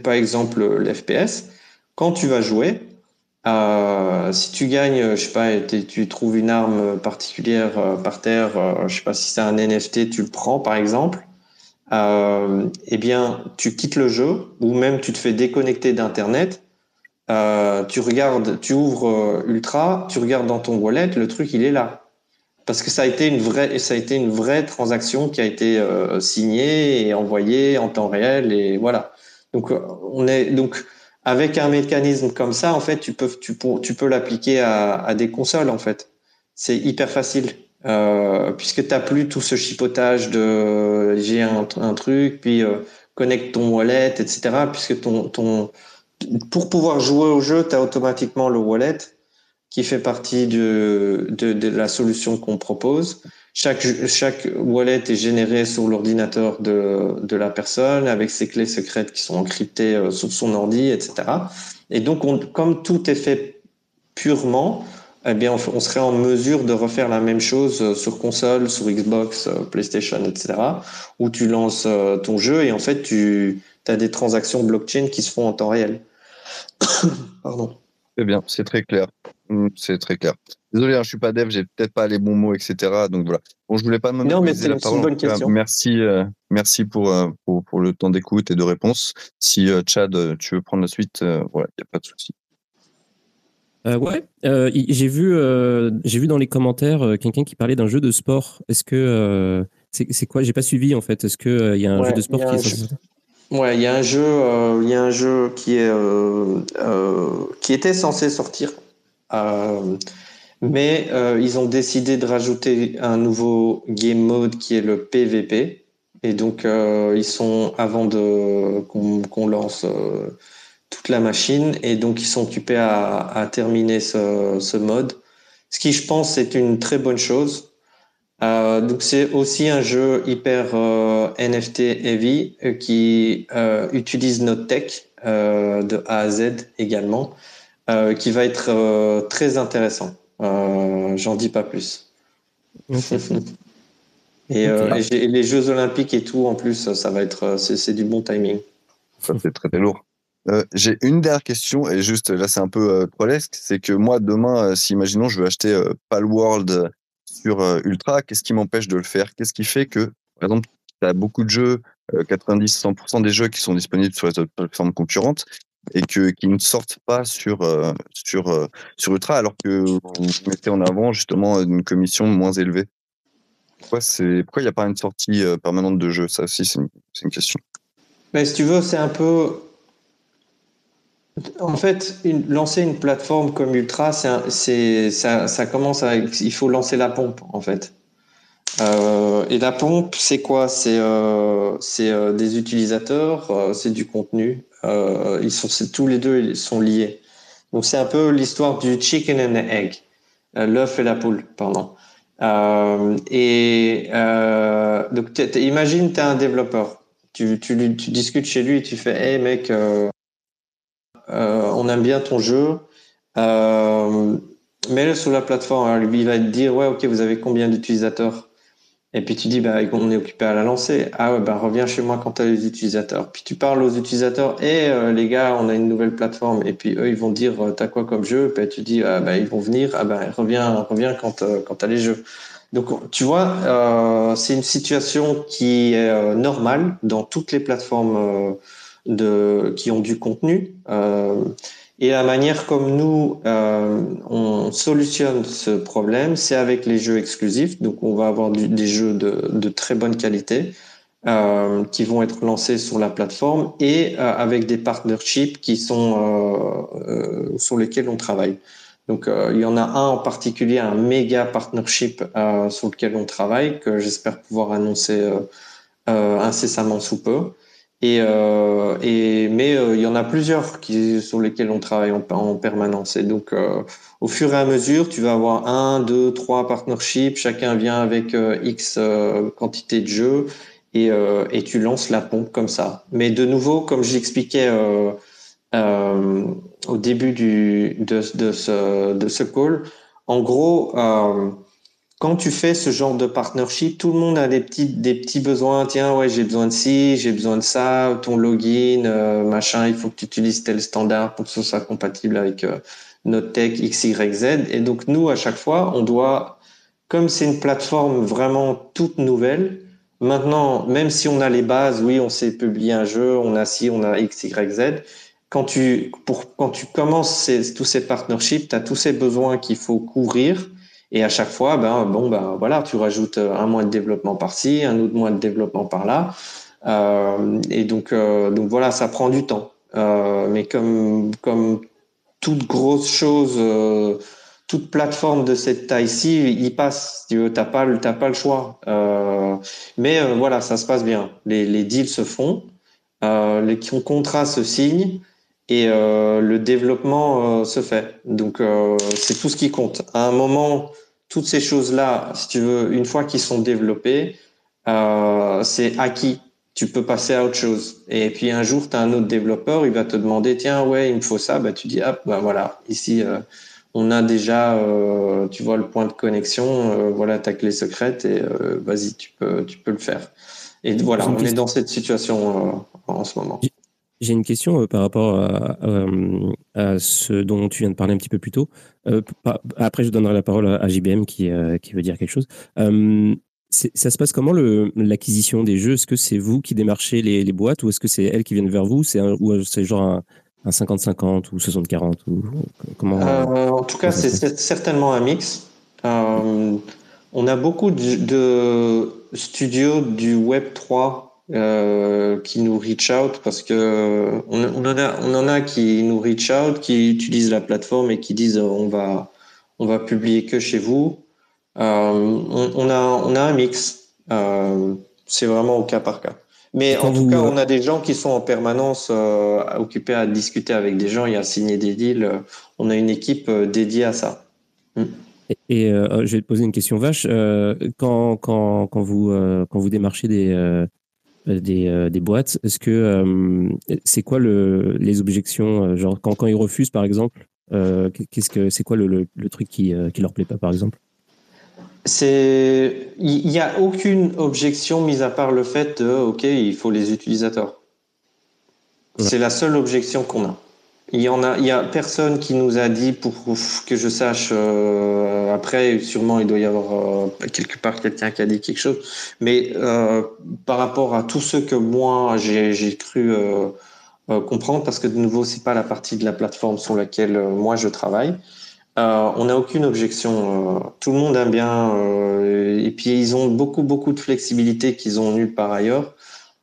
par exemple, l'FPS, quand tu vas jouer, si tu gagnes, je sais pas, tu trouves une arme particulière par terre, je sais pas si c'est un NFT, tu le prends par exemple. eh bien, tu quittes le jeu ou même tu te fais déconnecter d'internet. tu regardes, tu ouvres Ultra, tu regardes dans ton wallet, le truc il est là parce que ça a été une vraie, ça a été une vraie transaction qui a été euh, signée et envoyée en temps réel et voilà. Donc euh, on est donc avec un mécanisme comme ça, en fait, tu peux tu peux tu peux l'appliquer à, à des consoles en fait. C'est hyper facile euh, puisque t'as plus tout ce chipotage de j'ai un, un, truc puis euh, connecte ton wallet etc. Puisque ton ton pour pouvoir jouer au jeu, tu as automatiquement le wallet qui fait partie de, de, de la solution qu'on propose. Chaque, chaque wallet est généré sur l'ordinateur de, de la personne avec ses clés secrètes qui sont encryptées euh, sur son ordi, etc. Et donc, on, comme tout est fait purement, eh bien, on, serait en mesure de refaire la même chose euh, sur console, sur Xbox, euh, PlayStation, etc., où tu lances ton jeu et en fait, tu as des transactions blockchain qui se font en temps réel. Pardon. Très bien, c'est très clair. Mmh, c'est très clair. Désolé, hein, je suis pas dev, j'ai peut-être pas les bons mots, etc. Donc voilà. Bon, je voulais pas me Non, mais c'est une bonne question. Merci, euh, merci pour, euh, pour, pour le temps d'écoute et de réponse. Si euh, Chad, tu veux prendre la suite, voilà, il n'y a pas de souci. ouais, j'ai vu, j'ai vu dans les commentaires quelqu'un qui parlait d'un jeu de sport. Est-ce que c'est quoi? J'ai pas suivi en fait. Est-ce que il y a un jeu de sport qui est Ouais, il y a un jeu, euh, il y a un jeu qui est euh, euh, qui était censé sortir, mais ils ont décidé de rajouter un nouveau game mode qui est le PVP. Et donc ils sont avant de qu'on lance toute la machine et donc ils sont occupés à, terminer ce, mode. Ce qui, je pense, est une très bonne chose euh, donc c'est aussi un jeu hyper euh, NFT heavy euh, qui euh, utilise notre tech euh, de A à Z également, qui va être très intéressant. J'en dis pas plus. et, les Jeux Olympiques et tout en plus, ça va être c'est du bon timing. Ça c'est très très lourd. j'ai une dernière question et juste là c'est un peu euh, c'est que moi demain, si imaginons je veux acheter Palworld sur euh, Ultra, qu'est-ce qui m'empêche de le faire? Qu'est-ce qui fait que, par exemple, tu as beaucoup de jeux, 90-100% euh, des jeux qui sont disponibles sur les autres plateformes concurrentes et que, qui ne sortent pas sur, euh, sur, sur Ultra alors que vous mettez en avant justement une commission moins élevée Pourquoi il n'y a pas une sortie permanente de jeux Ça aussi, c'est une, question. Mais si tu veux, c'est un peu en fait, lancer une plateforme comme Ultra, c'est, ça, ça, commence avec, il faut lancer la pompe en fait. Euh, et la pompe, c'est quoi? C'est euh, c'est euh, des utilisateurs, euh, c'est du contenu. Euh, ils sont, tous les deux sont liés. Donc c'est un peu l'histoire du chicken and the egg, l'œuf et la poule, pardon. et donc imagine, tu es un développeur, tu, tu, discutes chez lui, et tu fais, hey mec. Euh, on aime bien ton jeu, euh, mets-le sur la plateforme. lui, il va te dire, ouais, ok, vous avez combien d'utilisateurs? Et puis tu dis, bah, on est occupé à la lancer. Ah ouais, bah, reviens chez moi quand tu as les utilisateurs. Puis tu parles aux utilisateurs, et euh, les gars, on a une nouvelle plateforme. Et puis eux, ils vont dire, t'as quoi comme jeu? Puis tu dis, ah, bah, ils vont venir. Ah bah, reviens, reviens quand, quand tu as les jeux. Donc, tu vois, euh, c'est une situation qui est normale dans toutes les plateformes de, qui ont du contenu. Euh, et la manière comme nous, euh, on solutionne ce problème, c'est avec les jeux exclusifs. Donc, on va avoir des jeux de, de, très bonne qualité euh, qui vont être lancés sur la plateforme et euh, avec des partnerships qui sont euh, euh, sur lesquels on travaille. Donc, il y en a un en particulier, un méga partnership sur lequel on travaille que j'espère pouvoir annoncer incessamment sous peu. Euh, mais euh, il y en a plusieurs sur lesquels on travaille en, en permanence. Et donc, euh, au fur et à mesure, tu vas avoir un, deux, trois partnerships. Chacun vient avec X quantité de jeux et, tu lances la pompe comme ça. Mais de nouveau, comme j'expliquais au début de ce call, en gros, quand tu fais ce genre de partnership, tout le monde a des petits, des petits besoins. Tiens, ouais, j'ai besoin de ci, j'ai besoin de ça, ton login, euh, machin, il faut que tu utilises tel standard pour que ce soit compatible avec euh, notre tech X, Y, Z. Et donc, nous, à chaque fois, on doit, comme c'est une plateforme vraiment toute nouvelle, maintenant, même si on a les bases, oui, on sait publier un jeu, on a ci, on a X, Y, Z. Quand tu, pour, quand tu commences ces, tous ces partnerships, tu as tous ces besoins qu'il faut couvrir et à chaque fois, ben bon, ben voilà, tu rajoutes euh, un mois de développement par-ci, un autre mois de développement par-là, euh, et donc euh, donc voilà, ça prend du temps. Euh, mais comme comme toute grosse chose, euh, toute plateforme de cette taille-ci, il passe. Tu t'as pas t'as pas le choix. Euh, mais voilà, ça se passe bien. Les les deals se font, les contrats se signent et euh, le développement euh, se fait. Donc euh, c'est tout ce qui compte. À un moment, toutes ces choses-là, si tu veux, une fois qu'ils sont développés, c'est acquis. Tu peux passer à autre chose. Et puis un jour, tu as un autre développeur, il va te demander, tiens, ouais, il me faut ça. Bah, tu dis, ah, bah voilà, ici, on a déjà, tu vois, le point de connexion, voilà ta clé secrète et vas-y, tu peux, tu peux le faire. Et voilà, on est dans cette situation en ce moment. J'ai une question euh, par rapport euh, à, ce dont tu viens de parler un petit peu plus tôt. Euh, après, je donnerai la parole à, JBM qui, qui veut dire quelque chose. ça se passe comment l'acquisition des jeux? Est-ce que c'est vous qui démarchez les, boîtes ou est-ce que c'est elles qui viennent vers vous? C'est ou c'est genre un, 50-50 ou 60-40 ou comment En tout cas, c'est certainement un mix. on a beaucoup de, de studios du Web 3 euh, qui nous reach out parce que on, on, en a on en a qui nous reach out qui utilisent la plateforme et qui disent on va on va publier que chez vous. Euh, on, on, a on a un mix. Euh, c'est vraiment au cas par cas. Mais en tout cas on a des gens qui sont en permanence euh, occupés à discuter avec des gens et à signer des deals. On a une équipe euh, dédiée à ça. Mm. Et, euh, je vais te poser une question vache. Euh, quand, quand, quand, vous, quand vous démarchez des, euh, des, euh, des boîtes. Est-ce que euh, c'est quoi le, les objections Genre quand, quand ils refusent, par exemple, qu'est-ce que c'est quoi le, le, truc qui, qui leur plaît pas, par exemple? C'est il n'y a aucune objection mise à part le fait de ok il faut les utilisateurs. C'est la seule objection qu'on a il y en a, il y a personne qui nous a dit pour que je sache. Euh, après, sûrement, il doit y avoir euh, quelque part quelqu'un qui a dit quelque chose. Mais euh, par rapport à tous ceux que moi j'ai cru comprendre, parce que de nouveau, c'est pas la partie de la plateforme sur laquelle moi je travaille. on n'a aucune objection. tout le monde aime bien. et puis ils ont beaucoup beaucoup de flexibilité qu'ils ont nulle part ailleurs.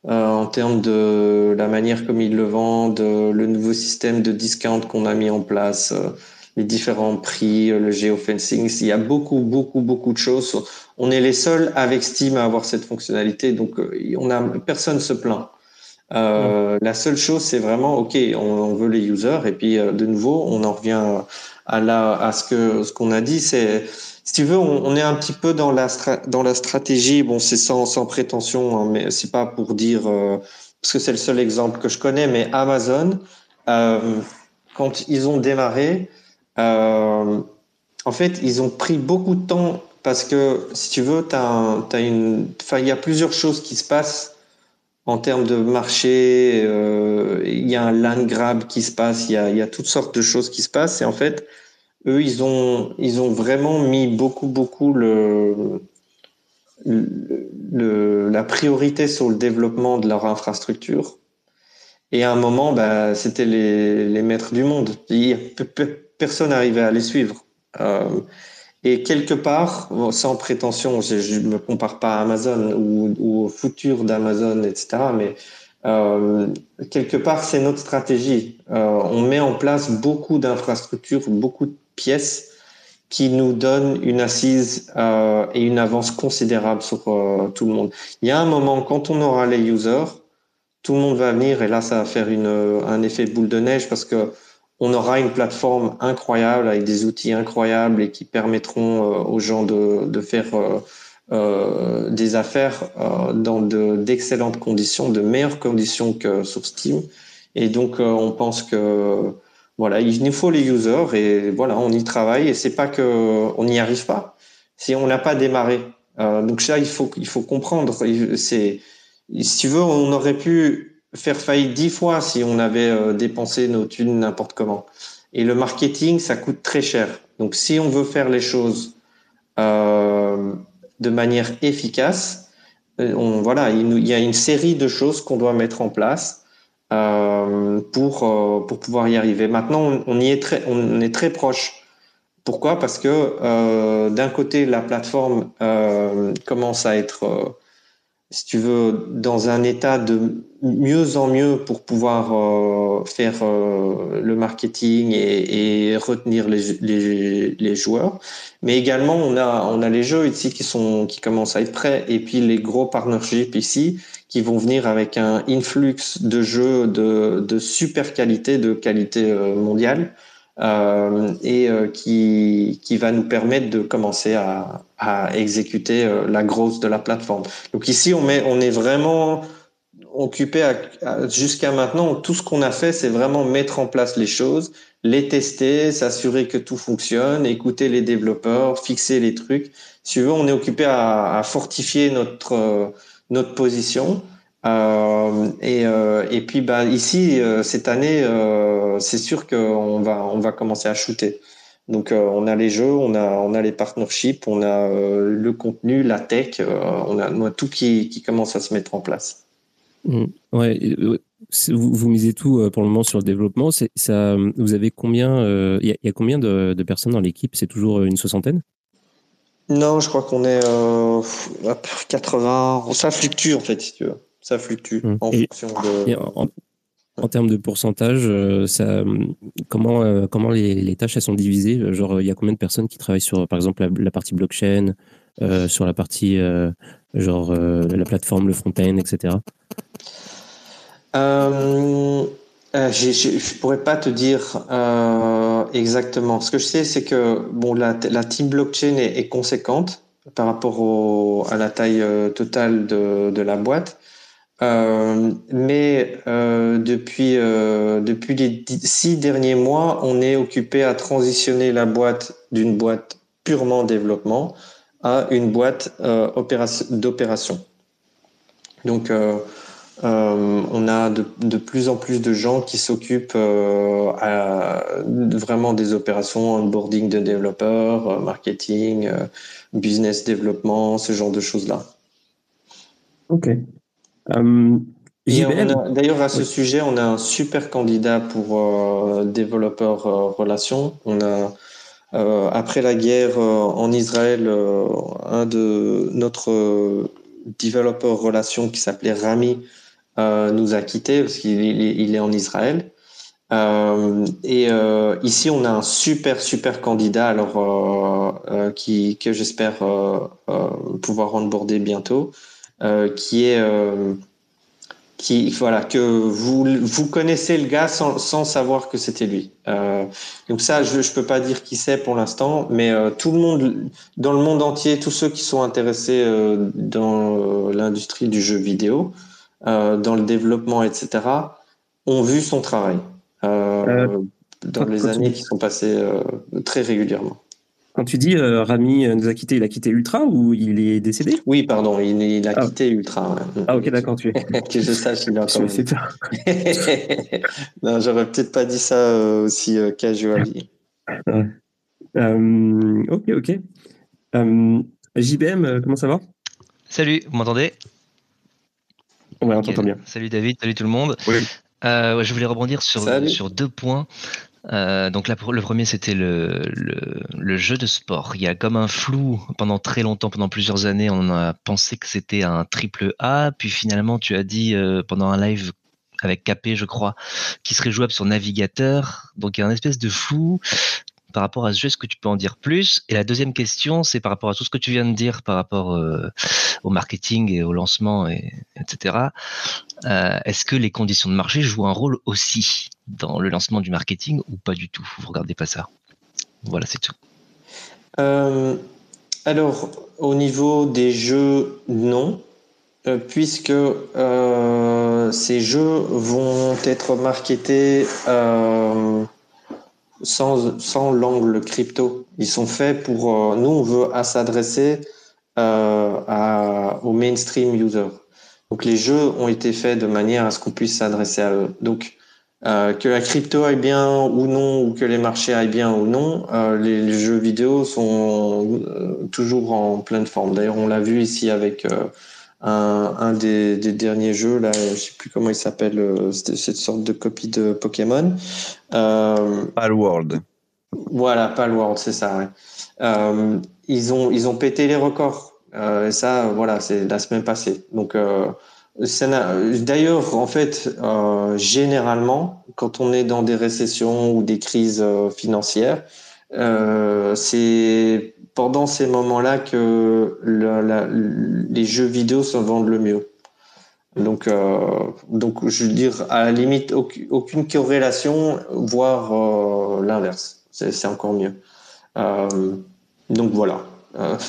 Euh, en termes de la manière comme ils le vendent, euh, le nouveau système de discount qu'on a mis en place, euh, les différents prix, le geofencing. Il y a beaucoup, beaucoup, beaucoup de choses. On est les seuls avec Steam à avoir cette fonctionnalité, donc on a personne se plaint. Euh, La seule chose, c'est vraiment, ok, on, on, veut les users, et puis de nouveau, on en revient à la, à ce que ce qu'on a dit, c'est si tu veux, on, est un petit peu dans la, dans la stratégie. Bon, c'est sans, sans prétention, hein, mais c'est pas pour dire, euh, parce que c'est le seul exemple que je connais, mais Amazon, euh, quand ils ont démarré, euh, en fait, ils ont pris beaucoup de temps parce que, si tu veux, as, as une, enfin, il y a plusieurs choses qui se passent en termes de marché. Euh, il y a un land grab qui se passe, il y a, toutes sortes de choses qui se passent. Et en fait, eux, ils ont, vraiment mis beaucoup, beaucoup la priorité sur le développement de leur infrastructure. Et à un moment, bah, c'était les, les maîtres du monde. Personne n'arrivait à les suivre. Euh, et quelque part, sans prétention, je ne me compare pas à Amazon ou, ou au futur d'Amazon, etc. Mais euh, quelque part, c'est notre stratégie. Euh, on met en place beaucoup d'infrastructures, beaucoup de pièces qui nous donnent une assise euh, et une avance considérable sur tout le monde. Il y a un moment, quand on aura les users, tout le monde va venir et là, ça va faire une, un effet boule de neige parce que on aura une plateforme incroyable avec des outils incroyables et qui permettront euh, aux gens de, de faire euh, des affaires dans d'excellentes conditions, de meilleures conditions que sur Steam. Et donc, on pense que voilà, il nous faut les users et voilà, on y travaille et c'est pas que on n'y arrive pas, si on n'a pas démarré. donc ça, il faut, il faut comprendre. C'est, si tu veux, on aurait pu faire faillite dix fois si on avait dépensé nos thunes n'importe comment. Et le marketing, ça coûte très cher. Donc si on veut faire les choses de manière efficace, on, voilà, il, y a une série de choses qu'on doit mettre en place euh, pour, euh, pour pouvoir y arriver. Maintenant, on, y est très, on est très proche. Pourquoi? Parce que euh, d'un côté, la plateforme commence à être si tu veux, dans un état de mieux en mieux pour pouvoir euh, faire euh, le marketing et, et retenir les, les, les, joueurs. Mais également, on a, on a les jeux ici qui, sont, qui commencent à être prêts et puis les gros partnerships ici qui vont venir avec un influx de jeux de, de super qualité, de qualité euh, mondiale. Euh, et euh, qui, qui va nous permettre de commencer à, à exécuter euh, la grosse de la plateforme. Donc ici, on, met, on est vraiment occupé jusqu'à maintenant. Tout ce qu'on a fait, c'est vraiment mettre en place les choses, les tester, s'assurer que tout fonctionne, écouter les développeurs, fixer les trucs. Si veux, on est occupé à, à fortifier notre notre position euh, et, euh, et puis bah, ici, euh, cette année, c'est sûr qu'on va, on va commencer à shooter. Donc on a les jeux, on a, on a les partnerships, on a le contenu, la tech, on a, tout qui, qui commence à se mettre en place. Mmh. Ouais, vous, vous, misez tout pour le moment sur le développement. Ça, vous avez combien Il y, y, a combien de, de personnes dans l'équipe? C'est toujours une soixantaine? Non, je crois qu'on est euh, 80. Ça fluctue en fait, si tu veux ça fluctue mmh. en fonction de. En, termes de pourcentage, euh, ça, comment, euh, comment les, les, tâches elles sont divisées? Genre, il y a combien de personnes qui travaillent sur, par exemple, la, partie blockchain, euh, sur la partie, genre, la plateforme, le front-end, etc. je ne pourrais pas te dire exactement. Ce que je sais, c'est que bon, la, team blockchain est, conséquente par rapport à la taille totale de, la boîte. Euh, mais euh, depuis, euh, depuis les six derniers mois, on est occupé à transitionner la boîte d'une boîte purement développement à une boîte d'opération. Donc, on a de, de, plus en plus de gens qui s'occupent vraiment des opérations onboarding de développeurs, marketing, business développement, ce genre de choses-là. Ok. Euh, d'ailleurs, à ce sujet, on a un super candidat pour euh, développeur euh, relations. On a, euh, après la guerre en Israël, un de notre développeur relations qui s'appelait Rami nous a quittés parce qu'il il est en Israël. et ici, on a un super super candidat, alors qui que j'espère pouvoir onboarder bientôt. Euh, qui est euh, qui voilà que vous vous connaissez le gars sans, sans savoir que c'était lui. Euh, donc ça, je je peux pas dire qui c'est pour l'instant, mais euh, tout le monde dans le monde entier, tous ceux qui sont intéressés euh, dans l'industrie du jeu vidéo, dans le développement, etc., ont vu son travail dans les années qui sont passées très régulièrement. Quand tu dis euh, Rami nous a quitté, il a quitté Ultra ou il est décédé? Oui, pardon, il, a ah. quitté Ultra. Ah ok, d'accord, tu es. que je sache, il est encore. non, j'aurais peut-être pas dit ça euh, aussi euh, casual. Euh, ok, ok. JBM, comment ça va? Salut, vous m'entendez? Ouais, on t'entend bien. Salut David, salut tout le monde. Oui. je voulais rebondir sur, sur deux points. Euh, donc là, le premier, c'était le, jeu de sport. Il y a comme un flou pendant très longtemps, pendant plusieurs années, on a pensé que c'était un triple A, puis finalement, tu as dit euh, pendant un live avec KP, je crois, qui serait jouable sur navigateur. Donc il y a un espèce de flou par rapport à ce jeu, est-ce que tu peux en dire plus Et la deuxième question, c'est par rapport à tout ce que tu viens de dire par rapport euh, au marketing et au lancement, et, etc. Euh, est-ce que les conditions de marché jouent un rôle aussi dans le lancement du marketing ou pas du tout? Vous regardez pas ça. Voilà, c'est tout. Euh, alors, au niveau des jeux, non, puisque ces jeux vont être marketés sans, l'angle crypto. Ils sont faits pour, nous, on veut s'adresser à, au mainstream user. Donc les jeux ont été faits de manière à ce qu'on puisse s'adresser à eux. Donc euh, que la crypto aille bien ou non, ou que les marchés aillent bien ou non, euh, les, jeux vidéo sont euh, toujours en pleine forme. D'ailleurs, on l'a vu ici avec un, un des, des, derniers jeux, là, je sais plus comment il s'appelle, cette sorte de copie de Pokémon. Palworld. Voilà, Palworld, c'est ça. Ouais. ils ont ils ont pété les records. et ça, voilà, c'est la semaine passée. Donc D'ailleurs, en fait, euh, généralement, quand on est dans des récessions ou des crises euh, financières, euh, c'est pendant ces moments-là que les jeux vidéo se vendent le mieux. Donc, euh, donc, je veux dire, à la limite, aucune, corrélation, voire euh, l'inverse. C'est encore mieux. donc voilà.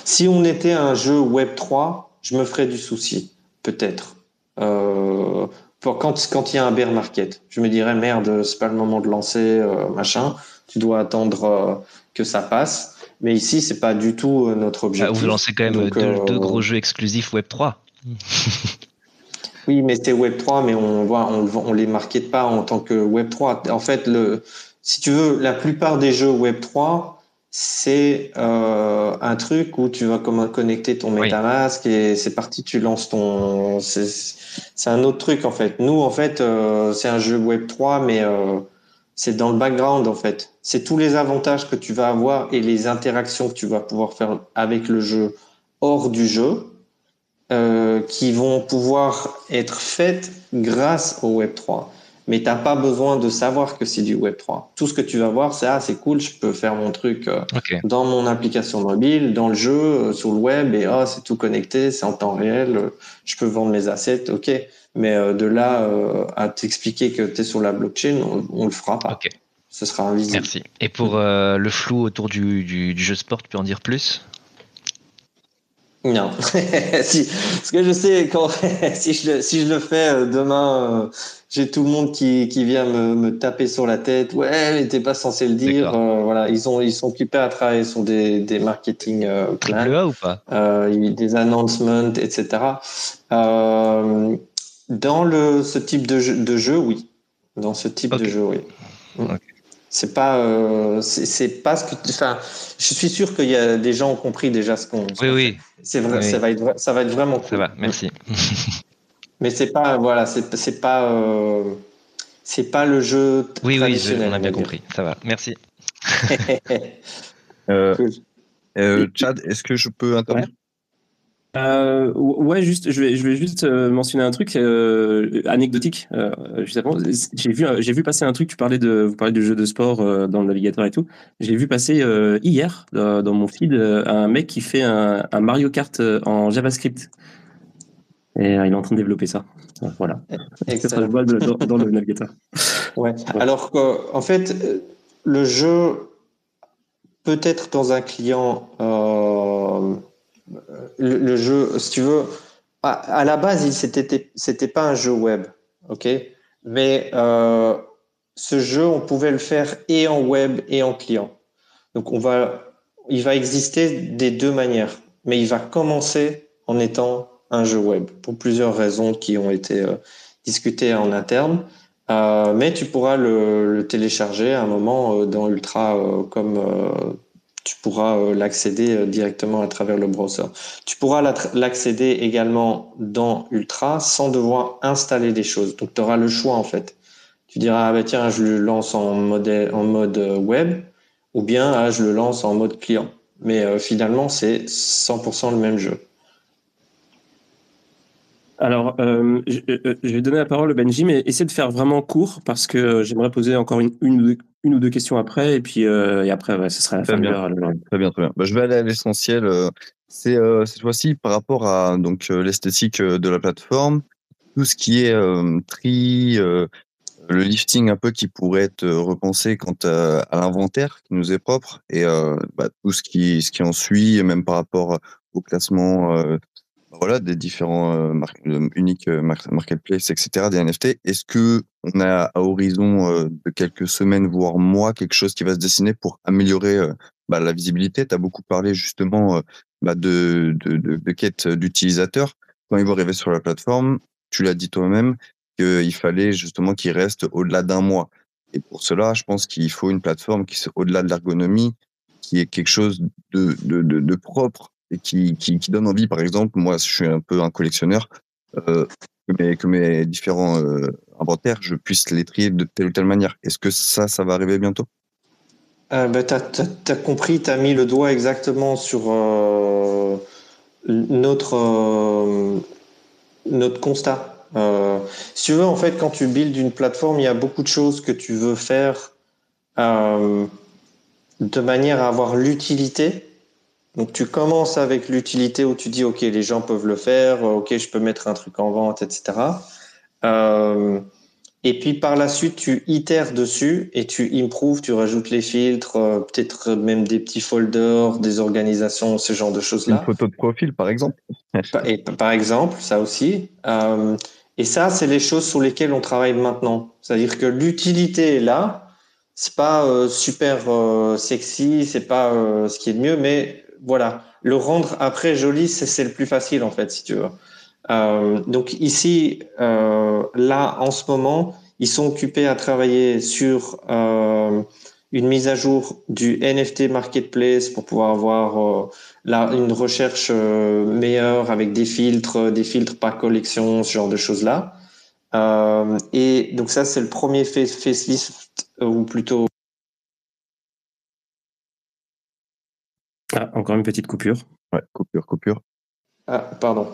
si on était un jeu Web 3, je me ferais du souci, peut-être. Quand il y a un bear market, je me dirais merde, c'est pas le moment de lancer machin. Tu dois attendre euh, que ça passe. Mais ici, c'est pas du tout notre objectif. vous lancez quand même deux, gros jeux exclusifs Web 3. oui, mais c'est Web 3, mais on voit, on, on les market pas en tant que Web 3. En fait, le, si tu veux, la plupart des jeux Web 3, c'est euh, un truc où tu vas comment connecter ton MetaMask et c'est parti, tu lances ton. C'est un autre truc en fait. Nous en fait, euh, c'est un jeu Web 3, mais euh, c'est dans le background en fait. C'est tous les avantages que tu vas avoir et les interactions que tu vas pouvoir faire avec le jeu hors du jeu euh, qui vont pouvoir être faites grâce au Web 3 mais t'as pas besoin de savoir que c'est du Web 3. Tout ce que tu vas voir, c'est ah c'est cool, je peux faire mon truc euh, dans mon application mobile, dans le jeu, euh, sur le web, et ah c'est tout connecté, c'est en temps réel, euh, je peux vendre mes assets, ok. Mais de là à t'expliquer que tu es sur la blockchain, on, le fera pas. Ok. Ce sera invisible. Merci. Et pour le flou autour du, du, du jeu sport, tu peux en dire plus? Non. si, parce que je sais quand si je le, si je le fais euh, demain, euh, j'ai tout le monde qui, qui vient me, me taper sur la tête. Ouais, mais t'es pas censé le dire. Euh, voilà, ils ont ils sont occupés à travailler sur des, des marketing euh, plans, ou pas? Des announcements, etc. dans le ce type de jeu, de jeu, oui. Dans ce type de jeu, oui. Mm. C'est pas, euh, c'est pas ce que. Enfin, je suis sûr qu'il y a des gens ont compris déjà ce qu'on. Oui, oui. C'est vrai, ça va être, ça va être vraiment cool. Ça va, merci. Mais c'est pas, voilà, c'est, c'est pas, euh, c'est pas le jeu. Oui, oui, on a bien compris. Ça va, merci. euh, euh, Chad, est-ce que je peux intervenir? Euh, ouais, juste, je vais, je vais juste euh, mentionner un truc euh, anecdotique. Euh, j'ai vu, j'ai vu passer un truc. Tu parlais de, vous parlez de jeux de sport dans le navigateur et tout. J'ai vu passer hier dans mon feed un mec qui fait un, un Mario Kart en JavaScript. Et il est en train de développer ça. Voilà. Excellent. dans, dans le navigateur. Ouais. Alors qu'en fait, le jeu peut être dans un client le, jeu, si tu veux, à, la base, c'était c'était pas un jeu web, ok, mais euh, ce jeu, on pouvait le faire et en web et en client. Donc on va, il va exister des deux manières, mais il va commencer en étant un jeu web pour plusieurs raisons qui ont été euh, discutées en interne. Euh, mais tu pourras le, télécharger à un moment dans Ultra comme tu pourras euh, l'accéder euh, directement à travers le browser. Tu pourras l'accéder également dans Ultra sans devoir installer des choses. Donc, tu auras le choix en fait. Tu diras, ah bah tiens, je le lance en mode, en mode euh, web ou bien ah, je le lance en mode client. Mais finalement, c'est 100% le même jeu. Alors, euh, je, vais donner la parole à Benji, mais essaie de faire vraiment court parce que j'aimerais poser encore une, une, une, ou deux questions après, et puis et après, ce sera la fin très bien. Très bien, très bien. Bah, je vais aller à l'essentiel. C'est cette fois-ci par rapport à donc l'esthétique de la plateforme, tout ce qui est tri, le lifting un peu qui pourrait être repensé quant à, à l'inventaire qui nous est propre, et bah, tout ce qui ce qui en suit, même par rapport au classement voilà, des différents euh, euh, uniques euh, marketplaces, etc., des NFT. Est-ce que on a à horizon de quelques semaines, voire mois, quelque chose qui va se dessiner pour améliorer bah, la visibilité? Tu as beaucoup parlé justement bah, de, de, de, de quête d'utilisateurs. Quand ils vont arriver sur la plateforme, tu l'as dit toi-même, qu'il fallait justement qu'ils restent au-delà d'un mois. Et pour cela, je pense qu'il faut une plateforme qui, au-delà de l'ergonomie, qui est quelque chose de, de, de propre et qui, qui, donne envie. Par exemple, moi, je suis un peu un collectionneur, euh, que, mes, différents euh, inventaires, je puisse les trier de telle ou telle manière. Est-ce que ça, ça va arriver bientôt? Euh, ben, Tu as, compris, tu as mis le doigt exactement sur euh, notre, euh, notre constat. Si tu veux, en fait, quand tu builds une plateforme, il y a beaucoup de choses que tu veux faire de manière à avoir l'utilité donc tu commences avec l'utilité où tu dis ok les gens peuvent le faire, ok je peux mettre un truc en vente, etc. Euh, et puis par la suite tu itères dessus et tu improves, tu rajoutes les filtres, euh, peut-être même des petits folders, des organisations, ce genre de choses là. Une photo de profil par exemple. et, par exemple ça aussi. Euh, et ça c'est les choses sur lesquelles on travaille maintenant. C'est-à-dire que l'utilité est là. C'est pas euh, super euh, sexy, c'est pas ce qui est de mieux, mais voilà, le rendre après joli, c'est le plus facile en fait, si tu veux. Euh, donc ici, euh, là, en ce moment, ils sont occupés à travailler sur euh, une mise à jour du NFT Marketplace pour pouvoir avoir là une recherche meilleure avec des filtres, des filtres par collection, ce genre de choses-là. et donc ça, c'est le premier facelift, ou plutôt Ah, encore une petite coupure. Ouais, coupure, coupure. Ah, pardon.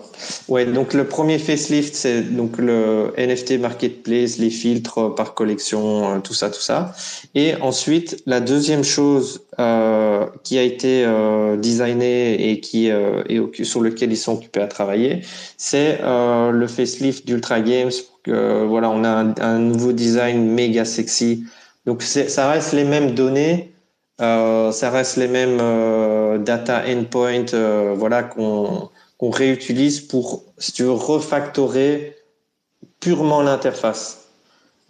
Ouais, donc le premier facelift, c'est donc le NFT marketplace, les filtres par collection, euh, tout ça, tout ça. Et ensuite, la deuxième chose euh, qui a été euh, designée et qui euh, et sur lequel ils sont occupés à travailler, c'est euh, le facelift d'Ultra Games. Voilà, on a un, un nouveau design méga sexy. Donc ça reste les mêmes données, ça reste les mêmes euh, data endpoint euh, voilà, qu'on réutilise pour, si tu veux, refactorer purement l'interface.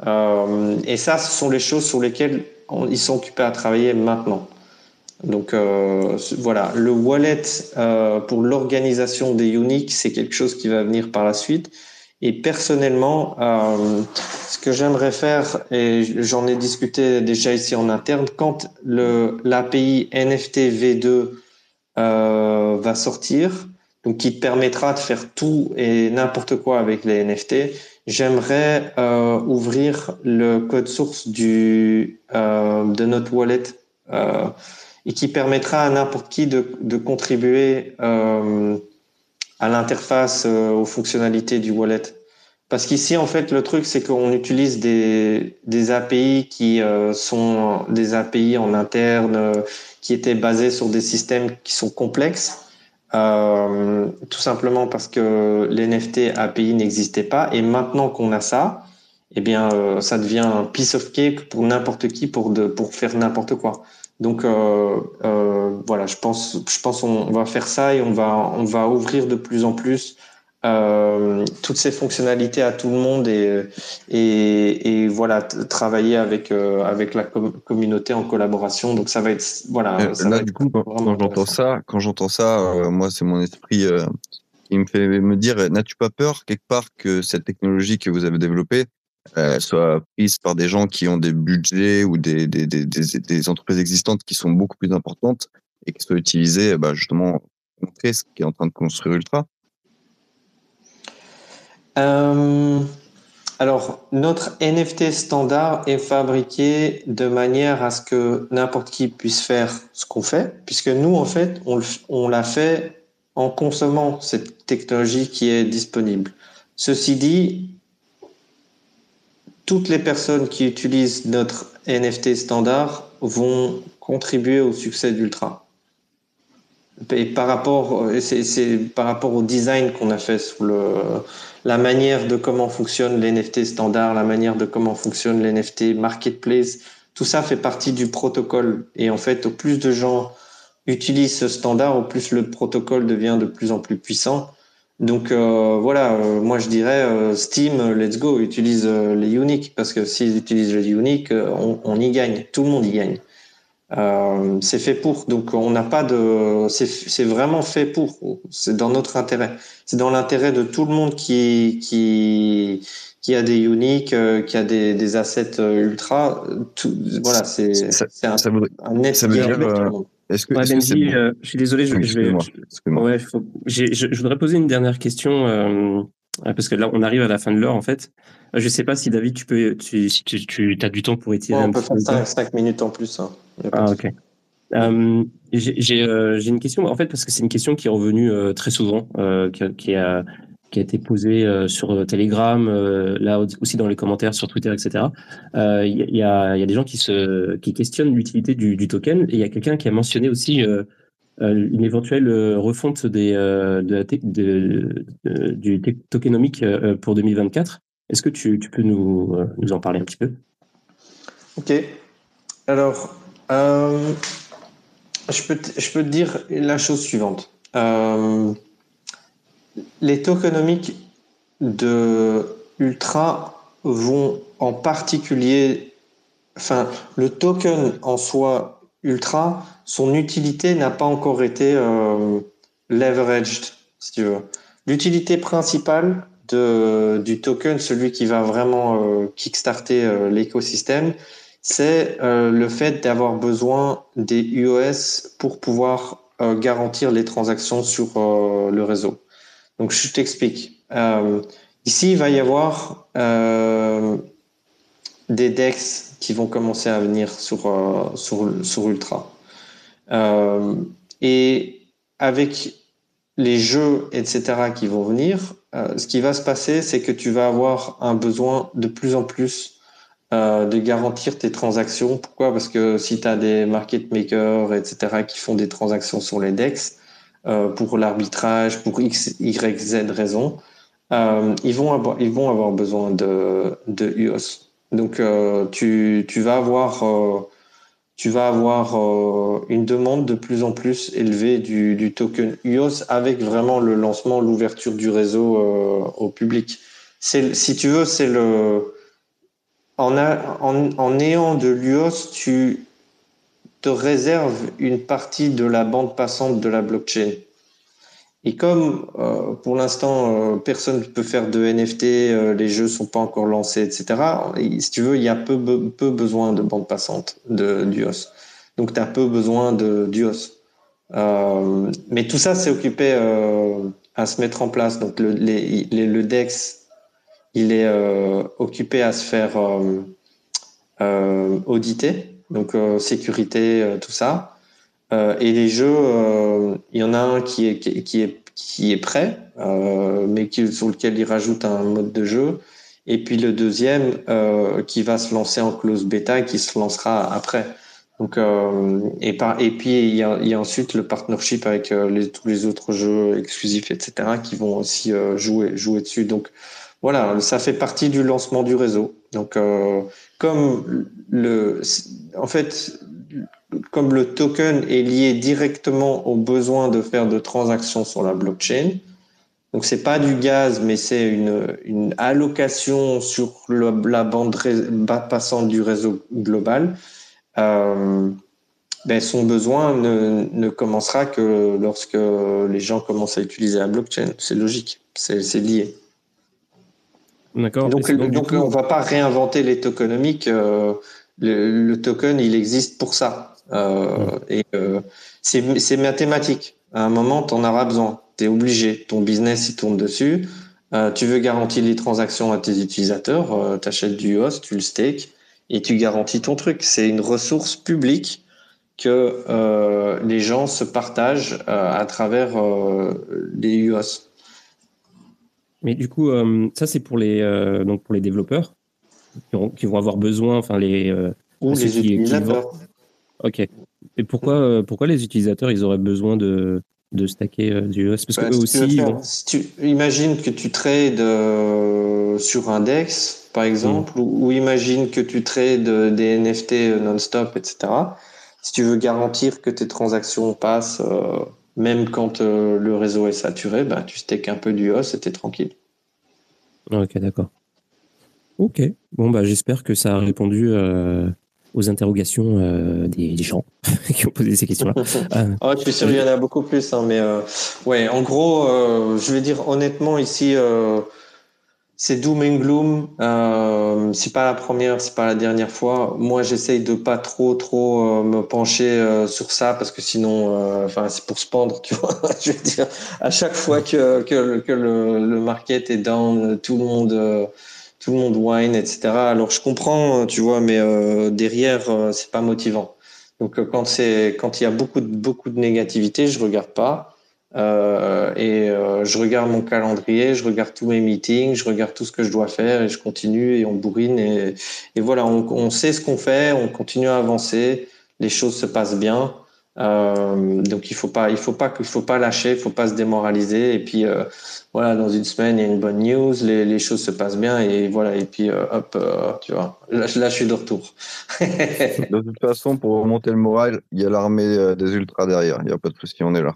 Euh, et ça, ce sont les choses sur lesquelles ils sont occupés à travailler maintenant. Donc euh, voilà, le wallet euh, pour l'organisation des uniques, c'est quelque chose qui va venir par la suite. Et personnellement, euh, ce que j'aimerais faire, et j'en ai discuté déjà ici en interne, quand le l'API NFT V2 euh, va sortir, donc qui permettra de faire tout et n'importe quoi avec les NFT, j'aimerais euh, ouvrir le code source du euh, de notre wallet euh, et qui permettra à n'importe qui de, de contribuer euh, à l'interface, euh, aux fonctionnalités du wallet. Parce qu'ici, en fait, le truc, c'est qu'on utilise des, des API qui euh, sont des API en interne, euh, qui étaient basés sur des systèmes qui sont complexes, euh, tout simplement parce que l'NFT API n'existait pas. Et maintenant qu'on a ça, eh bien, euh, ça devient un piece of cake pour n'importe qui pour de, pour faire n'importe quoi. Donc euh, euh, voilà, je pense, je pense on va faire ça et on va, on va ouvrir de plus en plus euh, toutes ces fonctionnalités à tout le monde et, et, et voilà travailler avec euh, avec la communauté en collaboration. Donc ça va être voilà. Euh, ça là, va du coup, quand, quand j'entends ça, quand j'entends ça, moi c'est mon esprit qui me fait me dire n'as-tu pas peur quelque part que cette technologie que vous avez développée euh, soit prise par des gens qui ont des budgets ou des, des, des, des, des entreprises existantes qui sont beaucoup plus importantes et qui soient utilisées bah, justement pour montrer ce qui est en train de construire Ultra euh, Alors, notre NFT standard est fabriqué de manière à ce que n'importe qui puisse faire ce qu'on fait, puisque nous, en fait, on, on l'a fait en consommant cette technologie qui est disponible. Ceci dit, toutes les personnes qui utilisent notre NFT standard vont contribuer au succès d'Ultra. Et par rapport, c'est par rapport au design qu'on a fait la manière de comment fonctionne l'NFT standard, la manière de comment fonctionne l'NFT marketplace, tout ça fait partie du protocole. Et en fait, au plus de gens utilisent ce standard, au plus le protocole devient de plus en plus puissant. Donc voilà, moi je dirais Steam, let's go, utilise les uniques parce que s'ils utilisent les uniques, on, on, y gagne, tout le monde y gagne. Euh, c'est fait pour. Donc on n'a pas de. C'est vraiment fait pour. C'est dans notre intérêt. C'est dans l'intérêt de tout le monde qui qui qui a des uniques, euh, qui a des, des assets euh, ultra. Tout, voilà, c'est un, ça veut, un net. Ça veut dire, est-ce que, ouais, est Benji, bon je suis désolé, je, je vais. Ouais, faut, je, je, voudrais poser une dernière question euh, parce que là, on arrive à la fin de l'heure en fait. Je sais pas si David, tu peux, tu, si tu, tu as du temps pour étirer ouais, on peut faire 5, minutes en plus. Hein. Ah, ok. Euh, J'ai euh, une question, en fait, parce que c'est une question qui est revenue euh, très souvent, euh, qui, qui, a, qui a été posée euh, sur Telegram, là aussi dans les commentaires sur Twitter, etc. Il y, y, a, y a des gens qui, se, qui questionnent l'utilité du, du, token, et il y a quelqu'un qui a mentionné aussi une éventuelle refonte des, de, de, du tokenomique pour 2024. Est-ce que tu, tu, peux nous, nous en parler un petit peu? Ok. Alors, euh, je, peux je peux te dire la chose suivante. Euh, les tokenomiques de Ultra vont en particulier, enfin, le token en soi Ultra, son utilité n'a pas encore été euh, leveraged, si tu veux. L'utilité principale du token, celui qui va vraiment euh, kickstarter euh, l'écosystème, c'est le fait d'avoir besoin des UOS pour pouvoir garantir les transactions sur le réseau. Donc, je t'explique. ici, il va y avoir des DEX qui vont commencer à venir sur, sur, sur Ultra. et avec les jeux, etc., qui vont venir, ce qui va se passer, c'est que tu vas avoir un besoin de plus en plus euh, de garantir tes transactions. Pourquoi? Parce que si tu as des market makers, etc., qui font des transactions sur les DEX, euh, pour l'arbitrage, pour X, Y, Z raison, euh, ils, vont avoir, besoin de, UOS. Donc, euh, tu, vas avoir, euh, une demande de plus en plus élevée du, token UOS avec vraiment le lancement, l'ouverture du réseau au public. Si tu veux, c'est le en, en ayant de l'UOS, tu te réserves une partie de la bande passante de la blockchain. Et comme euh, pour l'instant euh, personne ne peut faire de NFT, euh, les jeux sont pas encore lancés, etc. si tu veux, il y a peu, peu besoin de bande passante de d'UOS. Donc tu as peu besoin de d'UOS. mais tout ça, c'est occupé à se mettre en place. Donc le, le DEX il est occupé à se faire auditer, donc sécurité, tout ça. et les jeux, il y en a un qui est, qui est, qui est prêt, mais qui, sur lequel il rajoute un mode de jeu. Et puis le deuxième qui va se lancer en close bêta et qui se lancera après. Donc, et, par, et puis il y, a, il y a ensuite le partnership avec les, tous les autres jeux exclusifs, etc., qui vont aussi jouer, jouer dessus. Donc, voilà, ça fait partie du lancement du réseau. Donc, euh, comme le, en fait, comme le token est lié directement au besoin de faire de transactions sur la blockchain, donc c'est pas du gaz, mais c'est une, allocation sur la bande passante du réseau global. Euh, ben son besoin ne, commencera que lorsque les gens commencent à utiliser la blockchain. C'est logique, c'est lié. D'accord. Donc, donc, on va pas réinventer les tokenomiques. Euh, le, token, il existe pour ça. Euh, Et euh, c'est mathématique. À un moment, tu en auras besoin. Tu es obligé. Ton business, il tourne dessus. Tu veux garantir les transactions à tes utilisateurs. Tu achètes du host, tu le stakes et tu garantis ton truc. C'est une ressource publique que les gens se partagent à travers les UOS. Mais du coup, euh, ça c'est pour les euh, donc pour les développeurs qui, vont avoir besoin, enfin les euh, ou les utilisateurs. ok. Et pourquoi pourquoi les utilisateurs ils auraient besoin de de stacker du OS parce que eux aussi. si tu imagines que tu trades sur Index par exemple, mm. ou, imagine que tu trades des NFT non-stop, etc. Si tu veux garantir que tes transactions passent même quand le réseau est saturé, bah, tu stakes un peu du os et t'es tranquille. Ok, d'accord. Ok. Bon, bah, j'espère que ça a répondu aux interrogations euh, des, gens qui ont posé ces questions-là. oh, je suis sûr qu'il y en a beaucoup plus, hein, mais euh, ouais, en gros, euh, je vais dire honnêtement ici, c'est doom and gloom. c'est pas la première, c'est pas la dernière fois. Moi, j'essaye de pas trop, trop me pencher sur ça parce que sinon, enfin, c'est pour se pendre, tu vois. je veux dire, à chaque fois que que, que le, le, market est down, tout le monde tout le monde whine, etc. Alors je comprends, tu vois, mais euh, derrière, euh, c'est pas motivant. Donc euh, quand c'est quand il y a beaucoup de beaucoup de négativité, je regarde pas euh, et je regarde mon calendrier, je regarde tous mes meetings, je regarde tout ce que je dois faire et je continue et on bourrine et, voilà, on, sait ce qu'on fait, on continue à avancer, les choses se passent bien. Euh, donc il faut pas, il faut pas, il faut pas lâcher, il faut pas se démoraliser. Et puis euh, voilà, dans une semaine il y a une bonne news, les, choses se passent bien et voilà. Et puis euh, hop, tu vois, là, je suis de retour. de toute façon, pour remonter le moral, il y a l'armée des ultras derrière. Il n'y a pas de souci, on est là.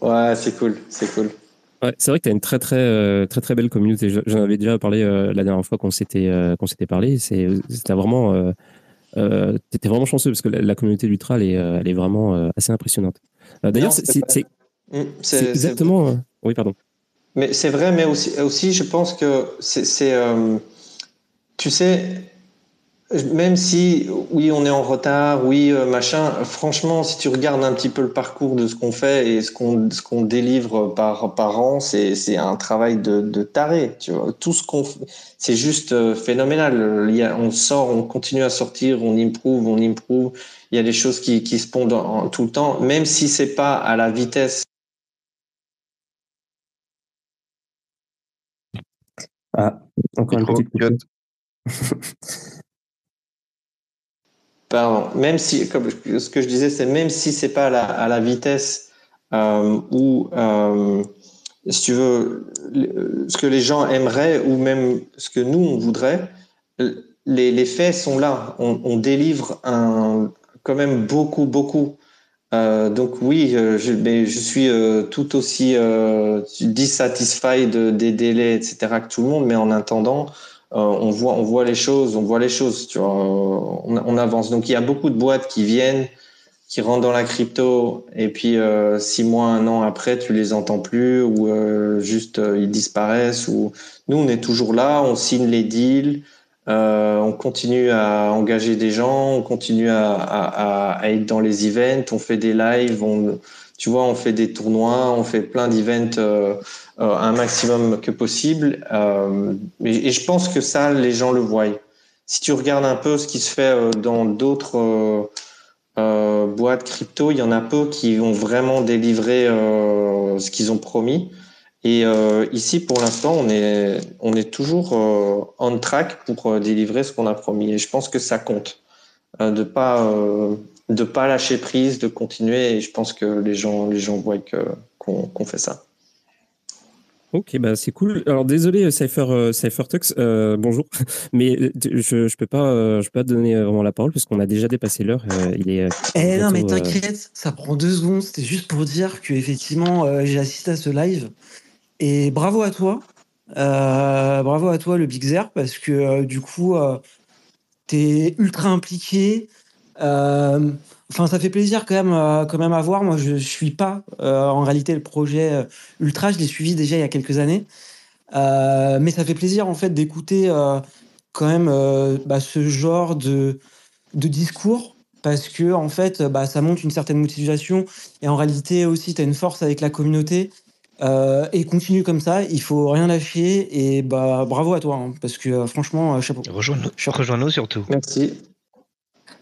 Ouais, c'est cool, c'est cool. Ouais, c'est vrai que tu as une très très très très belle communauté. J'en avais déjà parlé la dernière fois qu'on s'était qu'on s'était parlé. C'est c'était vraiment euh, tu étais vraiment chanceux parce que la, communauté elle est, euh, elle est vraiment euh, assez impressionnante. D'ailleurs, c'est exactement. Oui, pardon. Mais c'est vrai, mais aussi, aussi, je pense que c'est. tu sais, même si, oui, on est en retard, oui, euh, machin, franchement, si tu regardes un petit peu le parcours de ce qu'on fait et ce qu'on ce qu'on délivre par, par an, c'est un travail de, de taré. Tu vois. Tout ce qu'on c'est juste euh, phénoménal. Il y a, on sort, on continue à sortir, on improve, on improve. Il y a des choses qui, qui se pondent tout le temps, même si c'est pas à la vitesse. Ah, encore une petite Pardon. Même si, comme ce que je disais, c'est même si c'est pas à la, vitesse euh, où, euh, si tu veux, ce que les gens aimeraient ou même ce que nous on voudrait, les, faits sont là. On, délivre un, quand même beaucoup, beaucoup. Euh, donc oui, euh, je, je suis tout aussi dissatisfied des délais, etc. que tout le monde, mais en attendant, euh, on voit on voit les choses, on voit les choses, tu vois, on, avance. Donc il y a beaucoup de boîtes qui viennent, qui rentrent dans la crypto et puis euh, six mois, un an après, tu les entends plus ou euh, juste ils disparaissent. Ou nous, on est toujours là, on signe les deals. on continue à engager des gens, on continue à, à, être dans les events, on fait des lives, on, tu vois, on fait des tournois, on fait plein d'events euh, euh, un maximum que possible. Euh, et, je pense que ça, les gens le voient. Si tu regardes un peu ce qui se fait euh, dans d'autres euh, boîtes crypto, il y en a peu qui ont vraiment délivré ce qu'ils ont promis. Et ici, pour l'instant, on est, on est toujours on track pour délivrer ce qu'on a promis. Et je pense que ça compte de pas de pas lâcher prise, de continuer. Et je pense que les gens, les gens voient que qu'on fait ça. Ok, bah c'est cool. Alors désolé, Cypher, euh, Cyphertux, euh, bonjour, mais euh, je, je peux pas, je peux pas donner vraiment la parole parce qu'on a déjà dépassé l'heure. il est. eh non, mais t'inquiète, ça prend deux secondes. C'était juste pour dire que effectivement, j'ai assisté à ce live et bravo à toi, bravo à toi le Big Zer parce que du coup, t'es ultra impliqué. Euh, enfin, ça fait plaisir quand même, euh, quand même à voir. Moi, je, je suis pas euh, en réalité le projet Ultra. Je l'ai suivi déjà il y a quelques années, mais ça fait plaisir en fait d'écouter quand même bah, ce genre de, de discours parce que en fait, bah, ça montre une certaine motivation et en réalité aussi, tu as une force avec la communauté. et continue comme ça, il faut rien lâcher et bah bravo à toi hein, parce que franchement chapeau. Rejoins-nous, rejoins-nous surtout. Merci.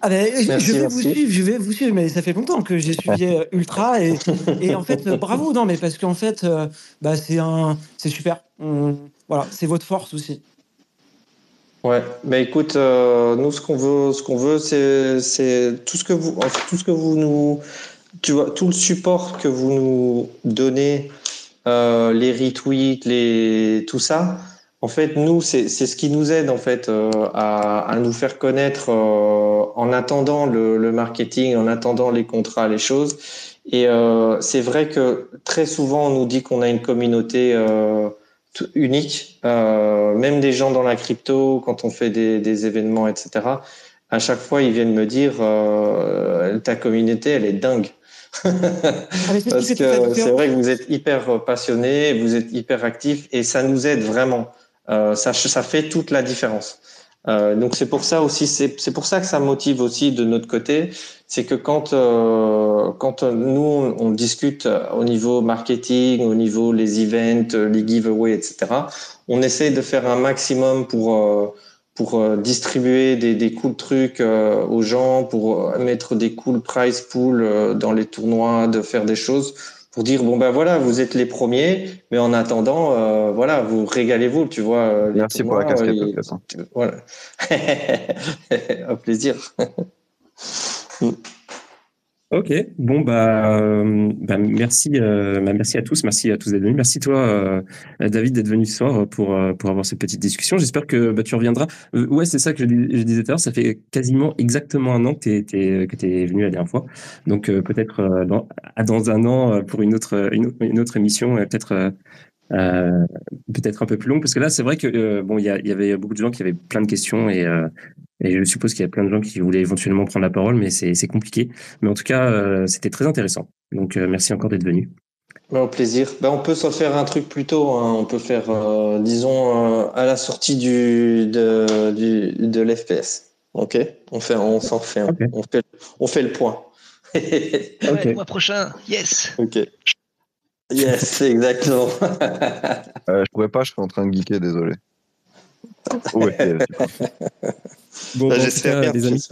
Ah ben, je vais vous suivre, je vais vous suivre, mais ça fait longtemps que j'ai suivi euh, Ultra et, et, en fait, euh, bravo, non, mais parce qu'en fait, euh, bah, c'est un, c'est super. voilà, c'est votre force aussi. Ouais, mais écoute, nous ce qu'on veut, ce qu'on veut, c'est, c'est tout ce que vous, tout ce que vous nous, tu vois, tout le support que vous nous donnez, les retweets, les, tout ça en fait, nous, c'est ce qui nous aide en fait euh, à, nous faire connaître euh, en attendant le, marketing, en attendant les contrats, les choses. Et c'est vrai que très souvent, on nous dit qu'on a une communauté unique, même des gens dans la crypto, quand on fait des, des événements, etc. À chaque fois, ils viennent me dire ta communauté, elle est dingue. Ah, Parce que c'est vrai que vous êtes hyper passionné, vous êtes hyper actif et ça nous aide vraiment. Euh, ça, ça fait toute la différence. Euh, donc c'est pour ça aussi, c'est pour ça que ça motive aussi de notre côté, c'est que quand euh, quand nous on, discute au niveau marketing, au niveau les events, les giveaways, etc. On essaie de faire un maximum pour euh, pour euh, distribuer des, des cool trucs aux gens, pour mettre des cool prize pools dans les tournois, de faire des choses pour dire bon ben voilà vous êtes les premiers mais en attendant voilà vous régalez-vous tu vois merci pour la casquette voilà. Un plaisir Ok, bon bah, euh, bah merci, euh, bah, merci à tous, merci à tous d'être venus, merci toi euh, David d'être venu ce soir pour pour avoir cette petite discussion. J'espère que bah, tu reviendras. ouais, c'est ça que je, disais tout à l'heure, ça fait quasiment exactement un an que tu es, que es venu la dernière fois, donc peut-être dans dans un an pour une autre une autre, émission, peut-être. Peut-être un peu plus long parce que là c'est vrai que bon il y, y, avait beaucoup de gens qui avaient plein de questions et et je suppose qu'il y a plein de gens qui voulaient éventuellement prendre la parole, mais c'est compliqué. Mais en tout cas, euh, c'était très intéressant. Donc, euh, merci encore d'être venu. Bah, au plaisir. Bah, on peut s'en faire un truc plus tôt. Hein. On peut faire, euh, disons, à la sortie du, de, du, de l'FPS. OK? On fait, on s'en fait, on, fait, on fait le point. ouais, le mois prochain, yes. OK. Yes, exactement. euh, je pourrais pas, je suis en train de geeker, désolé. Ouais, Bon, bah, j'espère bien, les amis.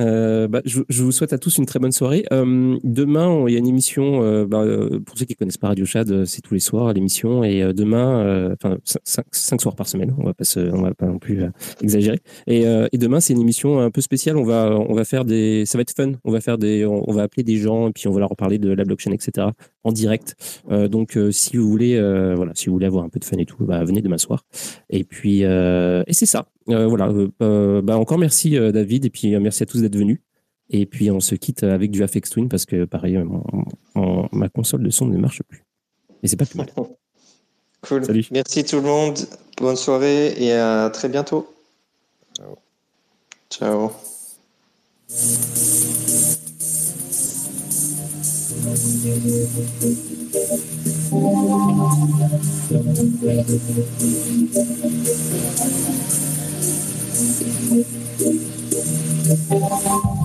Euh, bah, je, je, vous souhaite à tous une très bonne soirée. Euh, demain, il y a une émission. Euh, bah, euh, pour ceux qui connaissent pas Radio Chad, euh, c'est tous les soirs l'émission. Et euh, demain, enfin cinq, soirs par semaine. On on va pas non plus exagérer. Et, et demain, c'est une émission un peu spéciale. On va, on va faire des. Ça va être fun. On va faire des. On, va appeler des gens et puis on va leur parler de la blockchain, etc. En direct. donc, si vous voulez, voilà, si vous voulez avoir un peu de fun et tout, bah, venez demain soir. Et puis, et c'est ça. Euh, voilà. Euh, euh, bah encore merci David et puis merci à tous d'être venus. Et puis on se quitte avec du Afex Twin parce que pareil, ma console de son ne marche plus. Et c'est pas plus mal. cool. Salut. Merci tout le monde. Bonne soirée et à très bientôt. Ciao. Ciao. Thank you.